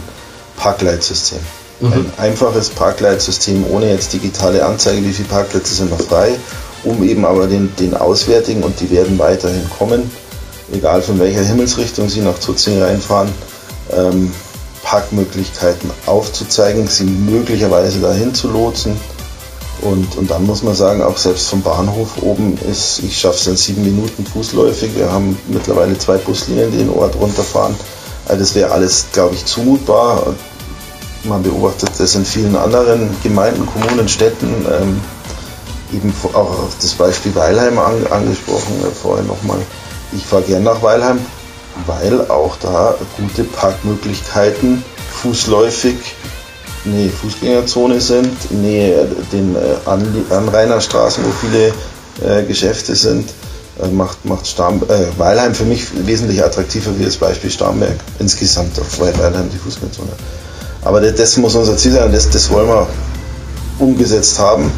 Parkleitsystem. Mhm. Ein einfaches Parkleitsystem ohne jetzt digitale Anzeige, wie viele Parkplätze sind noch frei, um eben aber den, den Auswärtigen, und die werden weiterhin kommen, egal von welcher Himmelsrichtung sie nach Tutzing reinfahren, ähm, Parkmöglichkeiten aufzuzeigen, sie möglicherweise dahin zu lotsen. Und, und dann muss man sagen, auch selbst vom Bahnhof oben ist, ich schaffe es in sieben Minuten fußläufig. Wir haben mittlerweile zwei Buslinien, die den Ort runterfahren. Also das wäre alles, glaube ich, zumutbar. Man beobachtet das in vielen anderen Gemeinden, Kommunen, Städten. Ähm, eben auch das Beispiel Weilheim an, angesprochen äh, vorhin nochmal. Ich fahre gern nach Weilheim, weil auch da gute Parkmöglichkeiten fußläufig Nähe Fußgängerzone sind, Nähe den äh, Anrainerstraßen, wo viele äh, Geschäfte sind, äh, macht, macht Starm, äh, Weilheim für mich wesentlich attraktiver wie das Beispiel Starnberg insgesamt auf Weilheim die Fußgängerzone. Aber das, das muss unser Ziel sein, das, das wollen wir umgesetzt haben.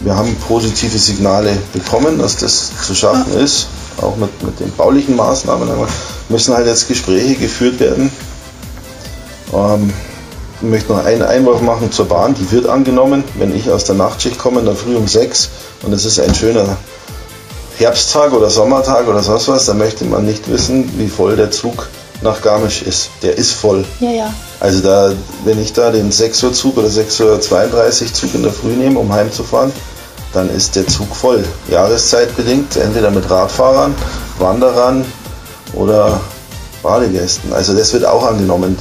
Wir haben positive Signale bekommen, dass das zu schaffen ist, auch mit, mit den baulichen Maßnahmen. Aber müssen halt jetzt Gespräche geführt werden. Ähm, ich möchte noch einen Einwurf machen zur Bahn, die wird angenommen. Wenn ich aus der Nachtschicht komme, dann früh um sechs und es ist ein schöner Herbsttag oder Sommertag oder sonst was, dann möchte man nicht wissen, wie voll der Zug nach Garmisch ist. Der ist voll. Ja, ja. Also da, wenn ich da den 6 Uhr Zug oder 6.32 Uhr Zug in der Früh nehme, um heimzufahren, dann ist der Zug voll. Jahreszeitbedingt, entweder mit Radfahrern, Wanderern oder Badegästen. Also das wird auch angenommen.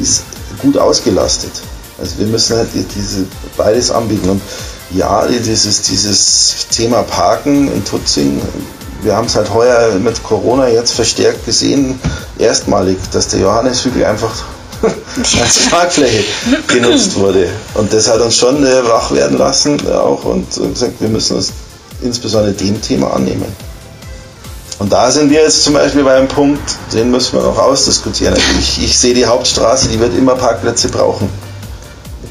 Ist gut ausgelastet. Also wir müssen halt diese beides anbieten. Und ja, dieses, dieses Thema Parken in Tutzing, wir haben es halt heuer mit Corona jetzt verstärkt gesehen, erstmalig, dass der Johanneshügel einfach als Parkfläche genutzt wurde. Und das hat uns schon äh, wach werden lassen auch und, und gesagt, wir müssen uns insbesondere dem Thema annehmen. Und da sind wir jetzt zum Beispiel bei einem Punkt, den müssen wir noch ausdiskutieren. Also ich, ich sehe die Hauptstraße, die wird immer Parkplätze brauchen.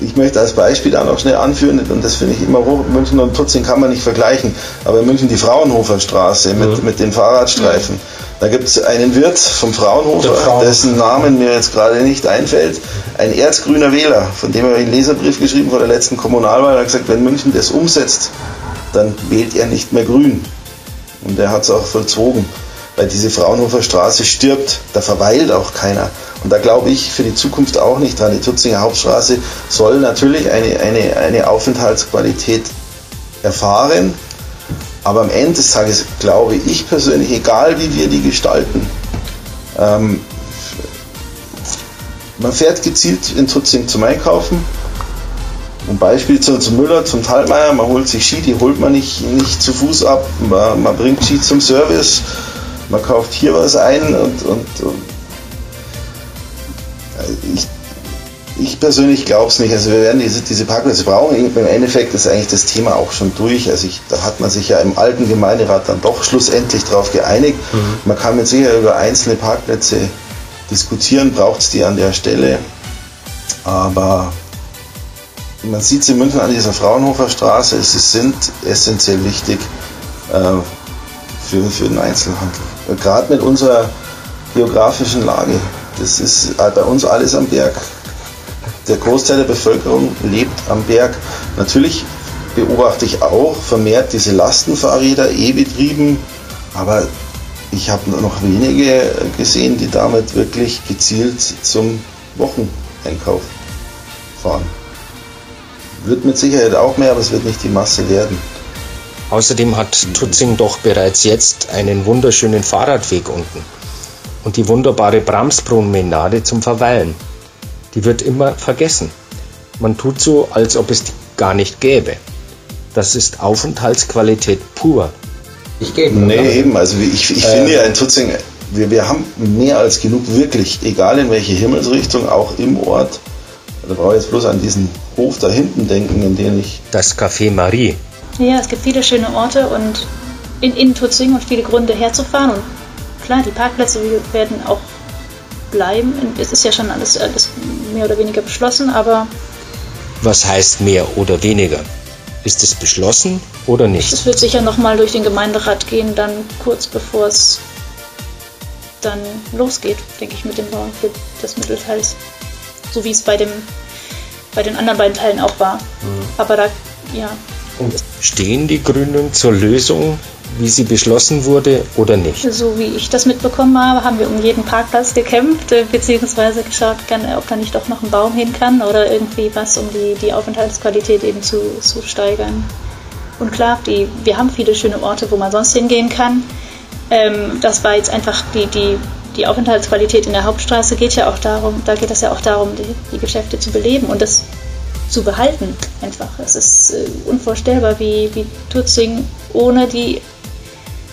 Ich möchte als Beispiel da noch schnell anführen, und das finde ich immer hoch, München und Tutzing kann man nicht vergleichen, aber in München die Fraunhofer Straße mit, mhm. mit den Fahrradstreifen. Da gibt es einen Wirt vom Fraunhofer, Fraunhofer, dessen Namen mir jetzt gerade nicht einfällt, ein erzgrüner Wähler, von dem er einen Leserbrief geschrieben vor der letzten Kommunalwahl, er hat gesagt, wenn München das umsetzt, dann wählt er nicht mehr grün. Und er hat es auch vollzogen, weil diese Fraunhofer Straße stirbt, da verweilt auch keiner. Und da glaube ich für die Zukunft auch nicht dran. Die Tutzinger Hauptstraße soll natürlich eine, eine, eine Aufenthaltsqualität erfahren, aber am Ende des Tages glaube ich persönlich, egal wie wir die gestalten, ähm, man fährt gezielt in Tutzing zum Einkaufen. Ein Beispiel zu, zum Müller, zum Talmeier, man holt sich Ski, die holt man nicht, nicht zu Fuß ab, man, man bringt Ski zum Service, man kauft hier was ein und, und, und ich, ich persönlich glaube es nicht. Also wir werden diese, diese Parkplätze brauchen. Im Endeffekt ist eigentlich das Thema auch schon durch. Also ich, da hat man sich ja im alten Gemeinderat dann doch schlussendlich darauf geeinigt. Mhm. Man kann mit Sicherheit über einzelne Parkplätze diskutieren, braucht es die an der Stelle. Aber man sieht es in München an dieser Fraunhofer Straße, es sind essentiell wichtig äh, für, für den Einzelhandel. Gerade mit unserer geografischen Lage. Das ist äh, bei uns alles am Berg. Der Großteil der Bevölkerung lebt am Berg. Natürlich beobachte ich auch vermehrt diese Lastenfahrräder, E-betrieben, aber ich habe noch wenige gesehen, die damit wirklich gezielt zum Wocheneinkauf fahren. Wird mit Sicherheit auch mehr, aber es wird nicht die Masse werden. Außerdem hat Tutzing doch bereits jetzt einen wunderschönen Fahrradweg unten und die wunderbare Bramspromenade zum Verweilen. Die wird immer vergessen. Man tut so, als ob es die gar nicht gäbe. Das ist Aufenthaltsqualität pur. Ich gehe. Nee, oder? eben. Also ich, ich äh, finde ja in Tutzing, wir, wir haben mehr als genug, wirklich, egal in welche Himmelsrichtung, auch im Ort. Da brauche ich jetzt bloß an diesen Hof da hinten denken, in dem ich. Das Café Marie. Ja, es gibt viele schöne Orte und in, in Tutzing und viele Gründe herzufahren. Und klar, die Parkplätze werden auch bleiben. Es ist ja schon alles, alles mehr oder weniger beschlossen, aber. Was heißt mehr oder weniger? Ist es beschlossen oder nicht? Es wird sicher nochmal durch den Gemeinderat gehen, dann kurz bevor es dann losgeht, denke ich, mit dem Bau des Mittelteils. So wie es bei, dem, bei den anderen beiden Teilen auch war. Mhm. Aber da, ja. Stehen die Grünen zur Lösung wie sie beschlossen wurde oder nicht? So wie ich das mitbekommen habe, haben wir um jeden Parkplatz gekämpft, äh, beziehungsweise geschaut, ob da nicht doch noch ein Baum hin kann oder irgendwie was, um die, die Aufenthaltsqualität eben zu, zu steigern. Und klar, die, wir haben viele schöne Orte, wo man sonst hingehen kann. Ähm, das war jetzt einfach die, die, die Aufenthaltsqualität in der Hauptstraße geht ja auch darum, da geht es ja auch darum, die, die Geschäfte zu beleben und das zu behalten einfach. Es ist äh, unvorstellbar, wie, wie Tutzing ohne die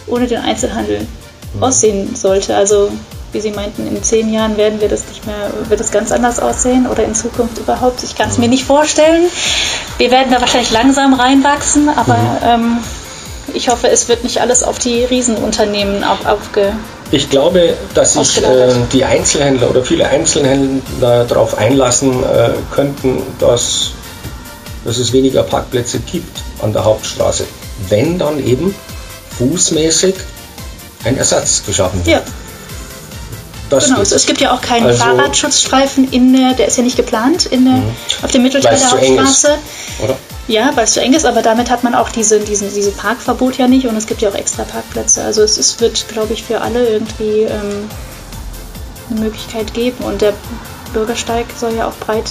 ohne den Einzelhandel mhm. aussehen sollte. Also wie Sie meinten, in zehn Jahren werden wir das nicht mehr, wird es ganz anders aussehen oder in Zukunft überhaupt. Ich kann es mir nicht vorstellen. Wir werden da wahrscheinlich langsam reinwachsen, aber mhm. ähm, ich hoffe, es wird nicht alles auf die Riesenunternehmen auf, aufge. Ich glaube, dass sich äh, die Einzelhändler oder viele Einzelhändler darauf einlassen äh, könnten, dass, dass es weniger Parkplätze gibt an der Hauptstraße. Wenn dann eben fußmäßig ein Ersatz geschaffen wird. Ja. Das genau, es, es, gibt ja auch keinen also, Fahrradschutzstreifen in der, der ist ja nicht geplant in der, mhm. auf der Mittelstädter Hauptstraße. Oder? Ja, weil es zu eng ist, aber damit hat man auch diese, diesen, diese Parkverbot ja nicht und es gibt ja auch extra Parkplätze. Also es, es wird, glaube ich, für alle irgendwie ähm, eine Möglichkeit geben und der Bürgersteig soll ja auch breit,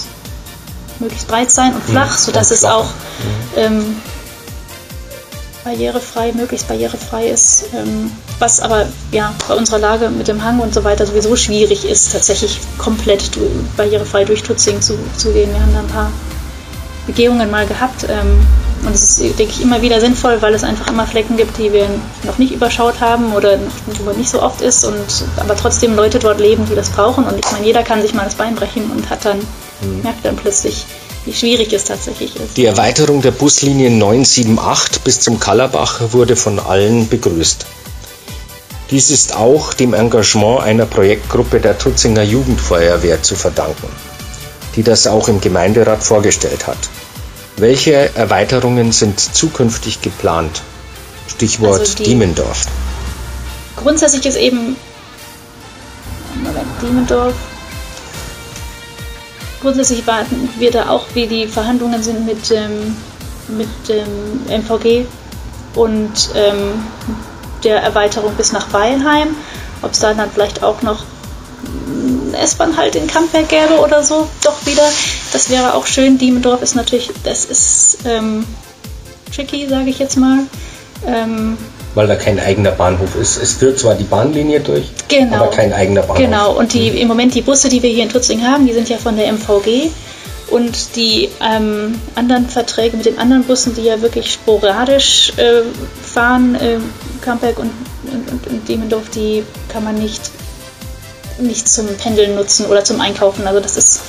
möglichst breit sein und flach, mhm. sodass und es auch mhm. ähm, barrierefrei, möglichst barrierefrei ist. Ähm, was aber ja bei unserer Lage mit dem Hang und so weiter sowieso schwierig ist, tatsächlich komplett barrierefrei durch Tutzing zu, zu gehen. Wir haben da ein paar Begehungen mal gehabt. Ähm, und es ist, denke ich, immer wieder sinnvoll, weil es einfach immer Flecken gibt, die wir noch nicht überschaut haben oder wo nicht so oft ist und aber trotzdem Leute dort leben, die das brauchen. Und ich meine, jeder kann sich mal das Bein brechen und hat dann, mhm. merkt dann plötzlich, wie schwierig es tatsächlich ist. Die Erweiterung der Buslinie 978 bis zum Kallerbach wurde von allen begrüßt. Dies ist auch dem Engagement einer Projektgruppe der Tutzinger Jugendfeuerwehr zu verdanken, die das auch im Gemeinderat vorgestellt hat. Welche Erweiterungen sind zukünftig geplant? Stichwort also die Diemendorf. Grundsätzlich ist eben Diemendorf. Grundsätzlich warten wir da auch, wie die Verhandlungen sind mit, ähm, mit dem MVG und ähm, der Erweiterung bis nach Weilheim. Ob es da dann vielleicht auch noch S-Bahn halt in Kampberg gäbe oder so, doch wieder. Das wäre auch schön. Diemendorf ist natürlich, das ist ähm, tricky, sage ich jetzt mal. Ähm, Weil da kein eigener Bahnhof ist. Es führt zwar die Bahnlinie durch, genau, aber kein eigener Bahnhof. Genau, und die, im Moment die Busse, die wir hier in Tutzing haben, die sind ja von der MVG. Und die ähm, anderen Verträge mit den anderen Bussen, die ja wirklich sporadisch äh, fahren, äh, Kamperg und, und, und Demendorf, die kann man nicht, nicht zum Pendeln nutzen oder zum Einkaufen. Also das ist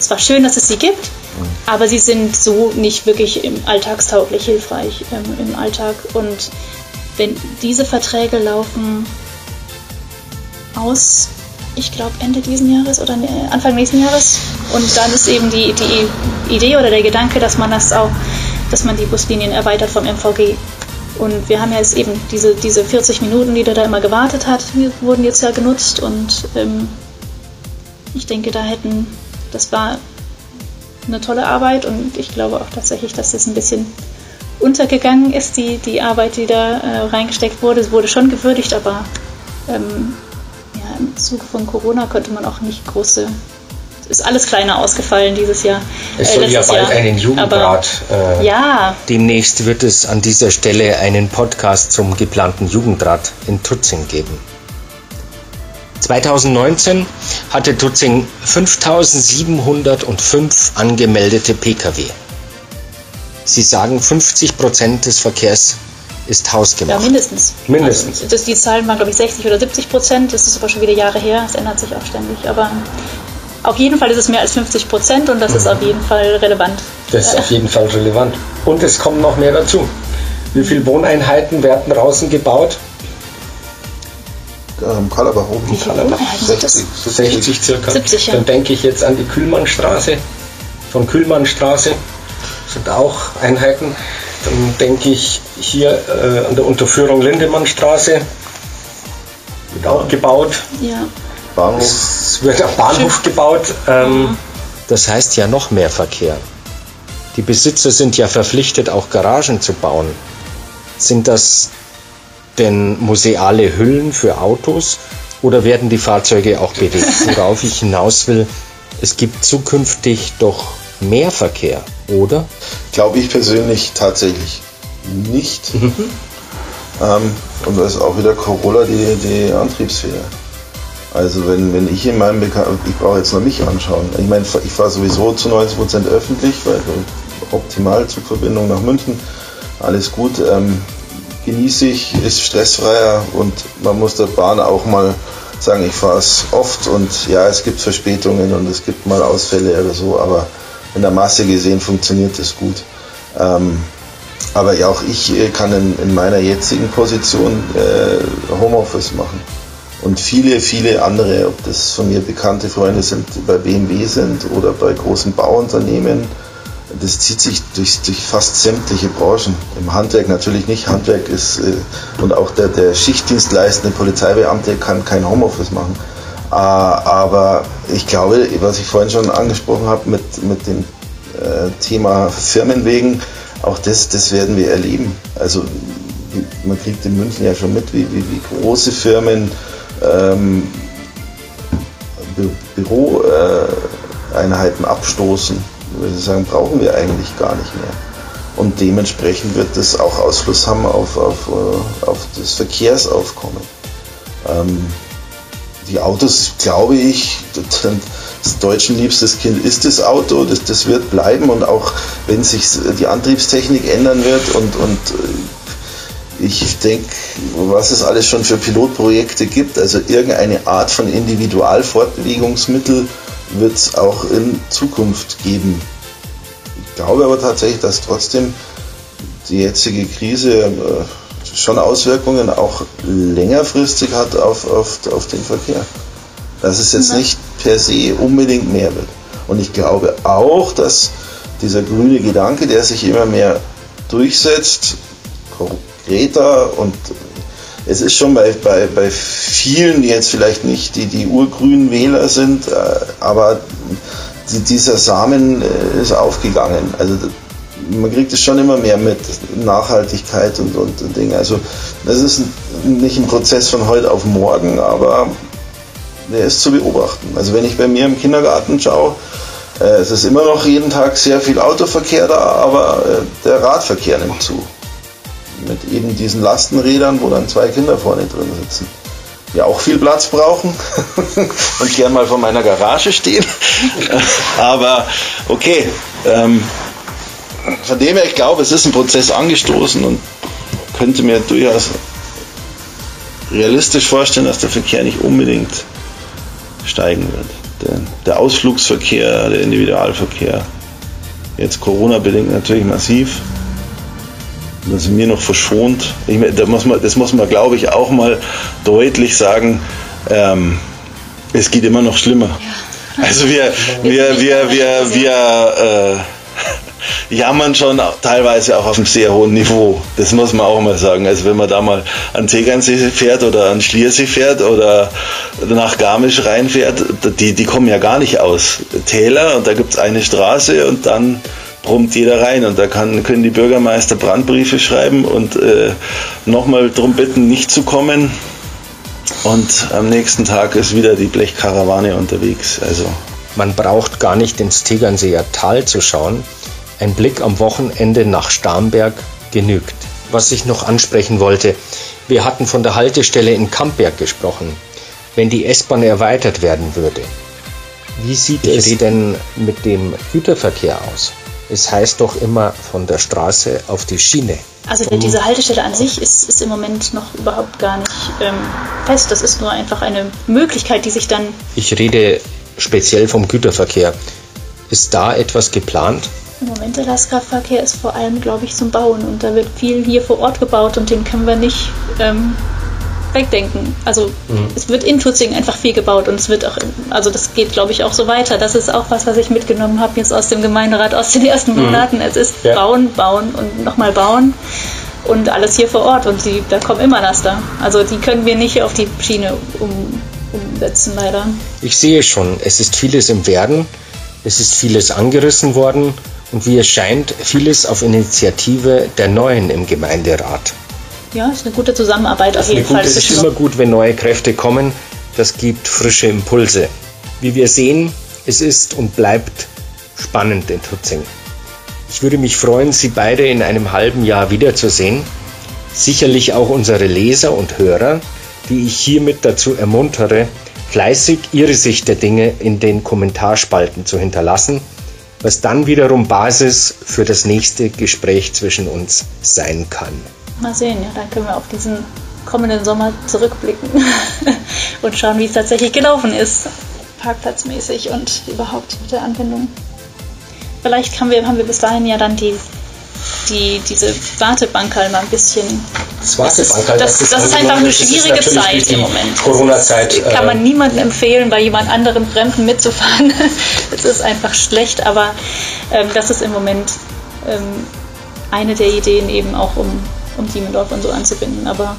zwar schön, dass es sie gibt, aber sie sind so nicht wirklich im alltagstauglich hilfreich ähm, im Alltag. Und wenn diese Verträge laufen aus, ich glaube Ende diesen Jahres oder Anfang nächsten Jahres, und dann ist eben die, die Idee oder der Gedanke, dass man das auch, dass man die Buslinien erweitert vom MVG. Und wir haben ja jetzt eben diese, diese 40 Minuten, die der da immer gewartet hat, wurden jetzt ja genutzt. Und ähm, ich denke, da hätten, das war eine tolle Arbeit. Und ich glaube auch tatsächlich, dass es ein bisschen untergegangen ist, die, die Arbeit, die da äh, reingesteckt wurde. Es wurde schon gewürdigt, aber ähm, ja, im Zuge von Corona konnte man auch nicht große ist alles kleiner ausgefallen dieses Jahr. Es äh, soll ja bald Jahr. einen Jugendrat. Aber, äh, ja. Demnächst wird es an dieser Stelle einen Podcast zum geplanten Jugendrat in Tutzing geben. 2019 hatte Tutzing 5705 angemeldete Pkw. Sie sagen, 50 Prozent des Verkehrs ist hausgemacht. Ja, mindestens. Mindestens. Also, das, die Zahlen waren, glaube ich, 60 oder 70 Prozent. Das ist aber schon wieder Jahre her. Es ändert sich auch ständig. Aber auf jeden Fall ist es mehr als 50 Prozent und das mhm. ist auf jeden Fall relevant. Das ist auf jeden Fall relevant. Und es kommen noch mehr dazu. Wie viele Wohneinheiten werden draußen gebaut? Ähm, Kalabach oben. Kalabach. 60, 60 circa. 70, ja. Dann denke ich jetzt an die Kühlmannstraße. Von Kühlmannstraße sind auch Einheiten. Dann denke ich hier äh, an der Unterführung Lindemannstraße. Wird auch gebaut. Ja. Bahnhof. Es wird ein Bahnhof gebaut. Ähm, das heißt ja noch mehr Verkehr. Die Besitzer sind ja verpflichtet, auch Garagen zu bauen. Sind das denn museale Hüllen für Autos oder werden die Fahrzeuge auch bewegt? Worauf ich hinaus will, es gibt zukünftig doch mehr Verkehr, oder? Glaube ich persönlich tatsächlich nicht. Mhm. Ähm, und da ist auch wieder Corolla die, die Antriebsfehler. Also wenn, wenn ich in meinem Bekannten, ich brauche jetzt nur mich anschauen. Ich meine, ich fahre sowieso zu 90% öffentlich, weil optimal Zugverbindung nach München, alles gut. Ähm, genieße ich, ist stressfreier und man muss der Bahn auch mal sagen, ich fahre es oft und ja, es gibt Verspätungen und es gibt mal Ausfälle oder so, aber in der Masse gesehen funktioniert es gut. Ähm, aber ja, auch ich äh, kann in, in meiner jetzigen Position äh, Homeoffice machen. Und viele, viele andere, ob das von mir bekannte Freunde sind, die bei BMW sind oder bei großen Bauunternehmen, das zieht sich durch, durch fast sämtliche Branchen. Im Handwerk natürlich nicht. Handwerk ist, äh, und auch der, der Schichtdienstleistende Polizeibeamte kann kein Homeoffice machen. Äh, aber ich glaube, was ich vorhin schon angesprochen habe mit, mit dem äh, Thema Firmenwegen, auch das, das werden wir erleben. Also man kriegt in München ja schon mit, wie, wie, wie große Firmen ähm, Büroeinheiten abstoßen. Würde sagen, brauchen wir eigentlich gar nicht mehr. Und dementsprechend wird das auch Ausfluss haben auf, auf, äh, auf das Verkehrsaufkommen. Ähm, die Autos, glaube ich, das deutschen liebstes Kind ist das Auto, das, das wird bleiben und auch wenn sich die Antriebstechnik ändern wird und, und äh, ich denke, was es alles schon für Pilotprojekte gibt, also irgendeine Art von Individualfortbewegungsmittel wird es auch in Zukunft geben. Ich glaube aber tatsächlich, dass trotzdem die jetzige Krise äh, schon Auswirkungen auch längerfristig hat auf, auf, auf den Verkehr. Dass es jetzt nicht per se unbedingt mehr wird. Und ich glaube auch, dass dieser grüne Gedanke, der sich immer mehr durchsetzt, konkreter und es ist schon bei, bei, bei vielen, die jetzt vielleicht nicht die, die urgrünen Wähler sind, äh, aber die, dieser Samen äh, ist aufgegangen. Also man kriegt es schon immer mehr mit Nachhaltigkeit und, und, Dinge. Also das ist nicht ein Prozess von heute auf morgen, aber der ist zu beobachten. Also wenn ich bei mir im Kindergarten schaue, äh, es ist immer noch jeden Tag sehr viel Autoverkehr da, aber äh, der Radverkehr nimmt zu. Mit eben diesen Lastenrädern, wo dann zwei Kinder vorne drin sitzen. Die auch viel Platz brauchen und gern mal vor meiner Garage stehen. aber okay, ähm, von dem her, ich glaube, es ist ein Prozess angestoßen und könnte mir durchaus realistisch vorstellen, dass der Verkehr nicht unbedingt steigen wird. Der, der Ausflugsverkehr, der Individualverkehr, jetzt Corona-bedingt natürlich massiv. Da sind wir noch verschont. Ich, da muss man, das muss man, glaube ich, auch mal deutlich sagen. Ähm, es geht immer noch schlimmer. Also wir, wir, wir, wir, wir, äh, jammern schon teilweise auch auf einem sehr hohen Niveau. Das muss man auch mal sagen. Also wenn man da mal an Tegernsee fährt oder an Schliersee fährt oder nach Garmisch reinfährt, die, die kommen ja gar nicht aus. Täler und da gibt es eine Straße und dann brummt jeder rein und da kann, können die Bürgermeister Brandbriefe schreiben und äh, nochmal darum bitten, nicht zu kommen. Und am nächsten Tag ist wieder die Blechkarawane unterwegs. Also man braucht gar nicht ins Tegernseer Tal zu schauen. Ein Blick am Wochenende nach Starnberg genügt. Was ich noch ansprechen wollte, wir hatten von der Haltestelle in Kampberg gesprochen. Wenn die S-Bahn erweitert werden würde, wie sieht es denn mit dem Güterverkehr aus? Es heißt doch immer von der Straße auf die Schiene. Also diese Haltestelle an sich ist, ist im Moment noch überhaupt gar nicht ähm, fest. Das ist nur einfach eine Möglichkeit, die sich dann. Ich rede speziell vom Güterverkehr. Ist da etwas geplant? Im Moment der Lastkraftverkehr ist vor allem, glaube ich, zum Bauen und da wird viel hier vor Ort gebaut und den können wir nicht ähm, wegdenken. Also mhm. es wird in Tutzing einfach viel gebaut und es wird auch, also das geht, glaube ich, auch so weiter. Das ist auch was, was ich mitgenommen habe jetzt aus dem Gemeinderat aus den ersten mhm. Monaten. Es ist ja. bauen, bauen und nochmal bauen und alles hier vor Ort und die, da kommen immer Laster. Also die können wir nicht auf die Schiene um, umsetzen, leider. Ich sehe schon, es ist vieles im Werden, es ist vieles angerissen worden und wie es scheint, vieles auf Initiative der Neuen im Gemeinderat. Ja, ist eine gute Zusammenarbeit auf jeden Fall. Es ist immer gut, wenn neue Kräfte kommen. Das gibt frische Impulse. Wie wir sehen, es ist und bleibt spannend in Tutzing. Ich würde mich freuen, Sie beide in einem halben Jahr wiederzusehen. Sicherlich auch unsere Leser und Hörer, die ich hiermit dazu ermuntere, fleißig ihre Sicht der Dinge in den Kommentarspalten zu hinterlassen was dann wiederum Basis für das nächste Gespräch zwischen uns sein kann. Mal sehen, ja, dann können wir auf diesen kommenden Sommer zurückblicken. und schauen, wie es tatsächlich gelaufen ist, parkplatzmäßig und überhaupt mit der Anbindung. Vielleicht haben wir, haben wir bis dahin ja dann die die, diese Wartebank halt mal ein bisschen. Das Wartebank das, das, das ist einfach eine schwierige Zeit im Moment. Corona-Zeit. Kann man äh, niemandem empfehlen, bei jemand anderen Fremden mitzufahren. Es ist einfach schlecht, aber ähm, das ist im Moment ähm, eine der Ideen eben auch, um, um Diemendorf und so anzubinden. Aber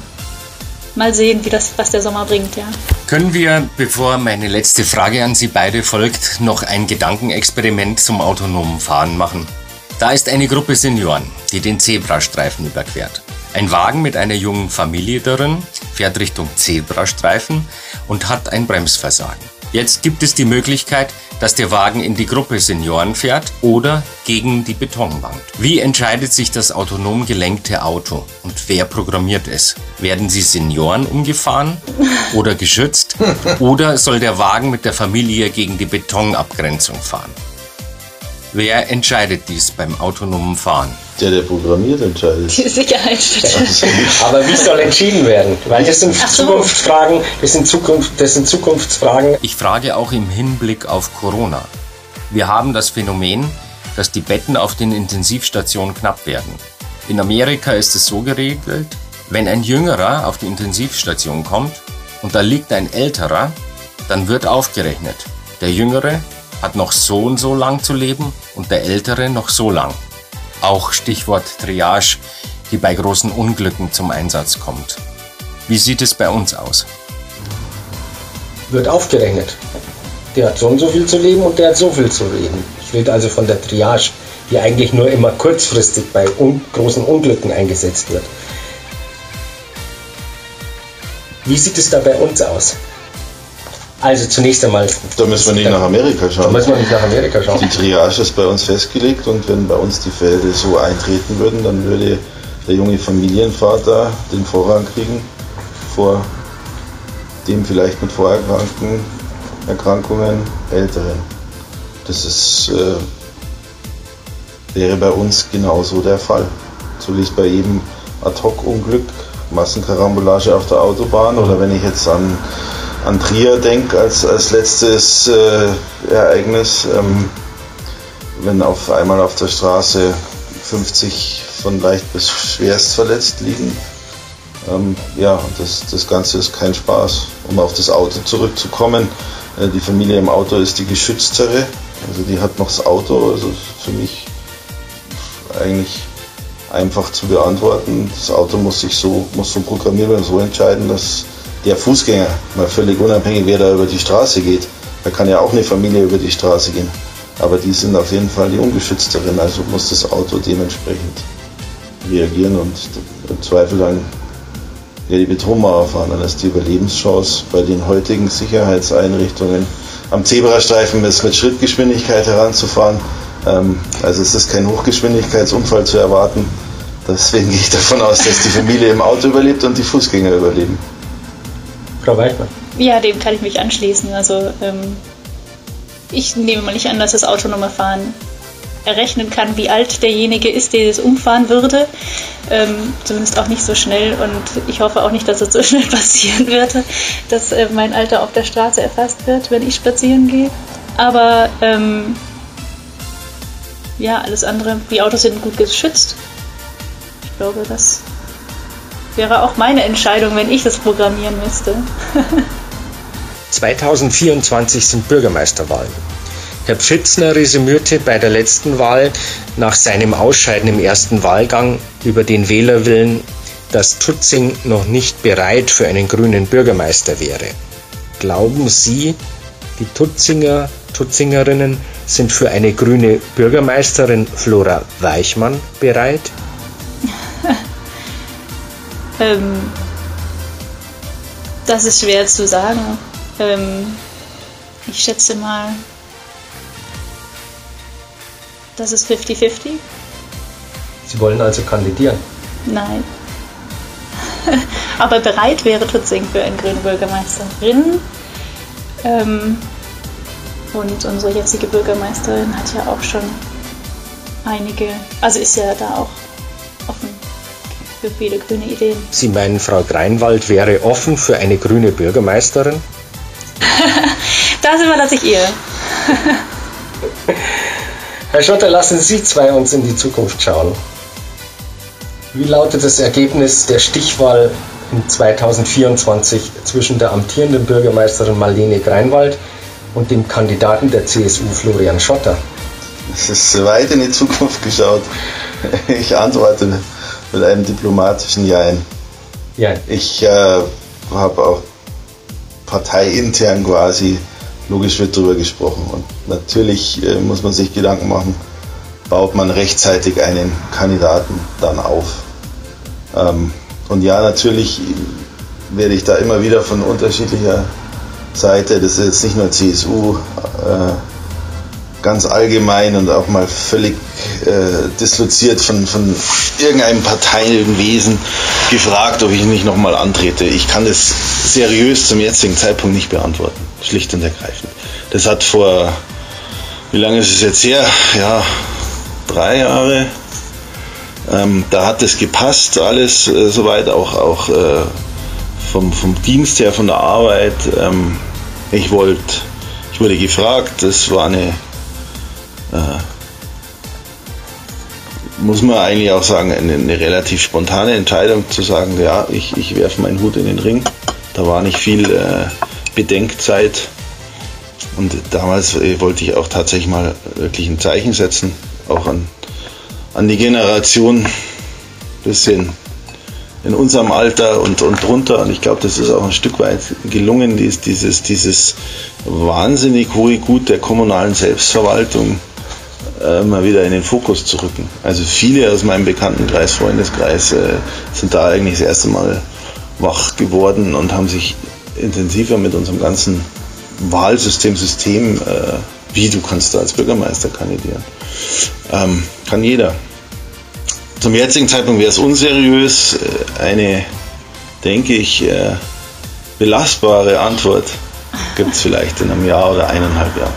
mal sehen, wie das, was der Sommer bringt, ja. Können wir, bevor meine letzte Frage an Sie beide folgt, noch ein Gedankenexperiment zum autonomen Fahren machen? Da ist eine Gruppe Senioren, die den Zebrastreifen überquert. Ein Wagen mit einer jungen Familie darin fährt Richtung Zebrastreifen und hat ein Bremsversagen. Jetzt gibt es die Möglichkeit, dass der Wagen in die Gruppe Senioren fährt oder gegen die Betonwand. Wie entscheidet sich das autonom gelenkte Auto und wer programmiert es? Werden sie Senioren umgefahren oder geschützt oder soll der Wagen mit der Familie gegen die Betonabgrenzung fahren? Wer entscheidet dies beim autonomen Fahren? Der, der programmiert, entscheidet. Die Sicherheitsstelle. Aber wie soll entschieden werden? Weil das sind so. Zukunftsfragen, das sind, Zukunft, das sind Zukunftsfragen. Ich frage auch im Hinblick auf Corona. Wir haben das Phänomen, dass die Betten auf den Intensivstationen knapp werden. In Amerika ist es so geregelt, wenn ein Jüngerer auf die Intensivstation kommt und da liegt ein älterer, dann wird aufgerechnet. Der Jüngere hat noch so und so lang zu leben und der Ältere noch so lang. Auch Stichwort Triage, die bei großen Unglücken zum Einsatz kommt. Wie sieht es bei uns aus? Wird aufgerechnet. Der hat so und so viel zu leben und der hat so viel zu leben. Ich rede also von der Triage, die eigentlich nur immer kurzfristig bei un großen Unglücken eingesetzt wird. Wie sieht es da bei uns aus? Also zunächst einmal. Da müssen wir nicht nach Amerika schauen. Da müssen wir nicht nach Amerika schauen. Die Triage ist bei uns festgelegt und wenn bei uns die Fälle so eintreten würden, dann würde der junge Familienvater den Vorrang kriegen vor dem vielleicht mit Vorerkrankten, Erkrankungen Älteren. Das ist, äh, wäre bei uns genauso der Fall. So wie es bei jedem Ad-Hoc-Unglück, Massenkarambolage auf der Autobahn oder wenn ich jetzt an an Trier denke als, als letztes äh, Ereignis, ähm, wenn auf einmal auf der Straße 50 von leicht bis schwerst verletzt liegen. Ähm, ja, das, das Ganze ist kein Spaß. Um auf das Auto zurückzukommen, äh, die Familie im Auto ist die geschütztere, also die hat noch das Auto, also für mich eigentlich einfach zu beantworten. Das Auto muss sich so, muss so programmiert werden, so entscheiden, dass der Fußgänger, mal völlig unabhängig, wer da über die Straße geht, da kann ja auch eine Familie über die Straße gehen. Aber die sind auf jeden Fall die ungeschützteren, also muss das Auto dementsprechend reagieren und im Zweifel dann ja, die Betonmauer fahren. Dann ist die Überlebenschance bei den heutigen Sicherheitseinrichtungen am Zebrastreifen ist mit Schrittgeschwindigkeit heranzufahren. Ähm, also es ist kein Hochgeschwindigkeitsunfall zu erwarten. Deswegen gehe ich davon aus, dass die Familie im Auto überlebt und die Fußgänger überleben. Frau Weichmann. Ja, dem kann ich mich anschließen. Also ähm, ich nehme mal nicht an, dass das autonome Fahren errechnen kann, wie alt derjenige ist, der es umfahren würde. Ähm, zumindest auch nicht so schnell und ich hoffe auch nicht, dass es so schnell passieren wird, dass äh, mein Alter auf der Straße erfasst wird, wenn ich spazieren gehe. Aber ähm, ja, alles andere, die Autos sind gut geschützt. Ich glaube, das Wäre auch meine Entscheidung, wenn ich das programmieren müsste. 2024 sind Bürgermeisterwahlen. Herr Pfitzner resümierte bei der letzten Wahl nach seinem Ausscheiden im ersten Wahlgang über den Wählerwillen, dass Tutzing noch nicht bereit für einen grünen Bürgermeister wäre. Glauben Sie, die Tutzinger, Tutzingerinnen sind für eine grüne Bürgermeisterin Flora Weichmann bereit? Ähm, das ist schwer zu sagen. Ähm, ich schätze mal, das ist 50-50. Sie wollen also kandidieren? Nein. Aber bereit wäre Tutzing für eine grüne Bürgermeisterin. Ähm, und unsere jetzige Bürgermeisterin hat ja auch schon einige, also ist ja da auch für viele grüne Ideen. Sie meinen, Frau Greinwald wäre offen für eine grüne Bürgermeisterin? das überlasse ich ihr. Herr Schotter, lassen Sie zwei uns in die Zukunft schauen. Wie lautet das Ergebnis der Stichwahl in 2024 zwischen der amtierenden Bürgermeisterin Marlene Greinwald und dem Kandidaten der CSU Florian Schotter? Es ist weit in die Zukunft geschaut. Ich antworte mit einem diplomatischen Jein. Ja. Ich äh, habe auch parteiintern quasi, logisch wird darüber gesprochen. Und natürlich äh, muss man sich Gedanken machen, baut man rechtzeitig einen Kandidaten dann auf. Ähm, und ja, natürlich werde ich da immer wieder von unterschiedlicher Seite, das ist jetzt nicht nur CSU, äh, ganz allgemein und auch mal völlig äh, disloziert von, von irgendeinem parteiischen Wesen gefragt, ob ich nicht nochmal antrete. Ich kann das seriös zum jetzigen Zeitpunkt nicht beantworten, schlicht und ergreifend. Das hat vor, wie lange ist es jetzt her? Ja, drei Jahre. Ähm, da hat es gepasst, alles äh, soweit, auch, auch äh, vom, vom Dienst her, von der Arbeit. Ähm, ich wollte, ich wurde gefragt, das war eine äh, muss man eigentlich auch sagen, eine, eine, relativ spontane Entscheidung zu sagen, ja, ich, ich werfe meinen Hut in den Ring. Da war nicht viel äh, Bedenkzeit. Und damals äh, wollte ich auch tatsächlich mal wirklich ein Zeichen setzen, auch an, an die Generation, bisschen in unserem Alter und, und drunter. Und ich glaube, das ist auch ein Stück weit gelungen, dies, dieses, dieses wahnsinnig hohe Gut der kommunalen Selbstverwaltung äh, mal wieder in den Fokus zu rücken. Also viele aus meinem Bekanntenkreis, Freundeskreis äh, sind da eigentlich das erste Mal wach geworden und haben sich intensiver mit unserem ganzen Wahlsystem, System, äh, wie du kannst da als Bürgermeister kandidieren. Ähm, kann jeder. Zum jetzigen Zeitpunkt wäre es unseriös. Äh, eine, denke ich, äh, belastbare Antwort gibt es vielleicht in einem Jahr oder eineinhalb Jahren.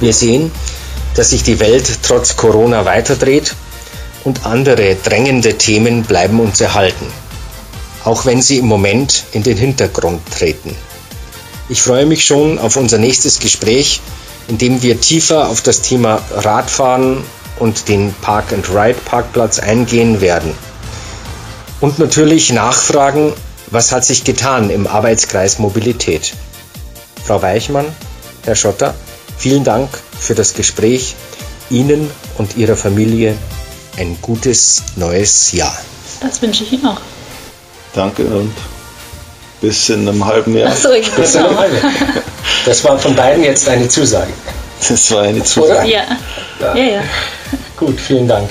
Wir sehen, dass sich die Welt trotz Corona weiterdreht und andere drängende Themen bleiben uns erhalten, auch wenn sie im Moment in den Hintergrund treten. Ich freue mich schon auf unser nächstes Gespräch, in dem wir tiefer auf das Thema Radfahren und den Park-and-Ride-Parkplatz eingehen werden. Und natürlich nachfragen, was hat sich getan im Arbeitskreis Mobilität. Frau Weichmann, Herr Schotter, Vielen Dank für das Gespräch. Ihnen und Ihrer Familie ein gutes neues Jahr. Das wünsche ich Ihnen auch. Danke und bis in einem halben Jahr. Achso, ich bis in einem halben Jahr. Das war von beiden jetzt eine Zusage. Das war eine Zusage. Ja. ja, ja. Gut, vielen Dank.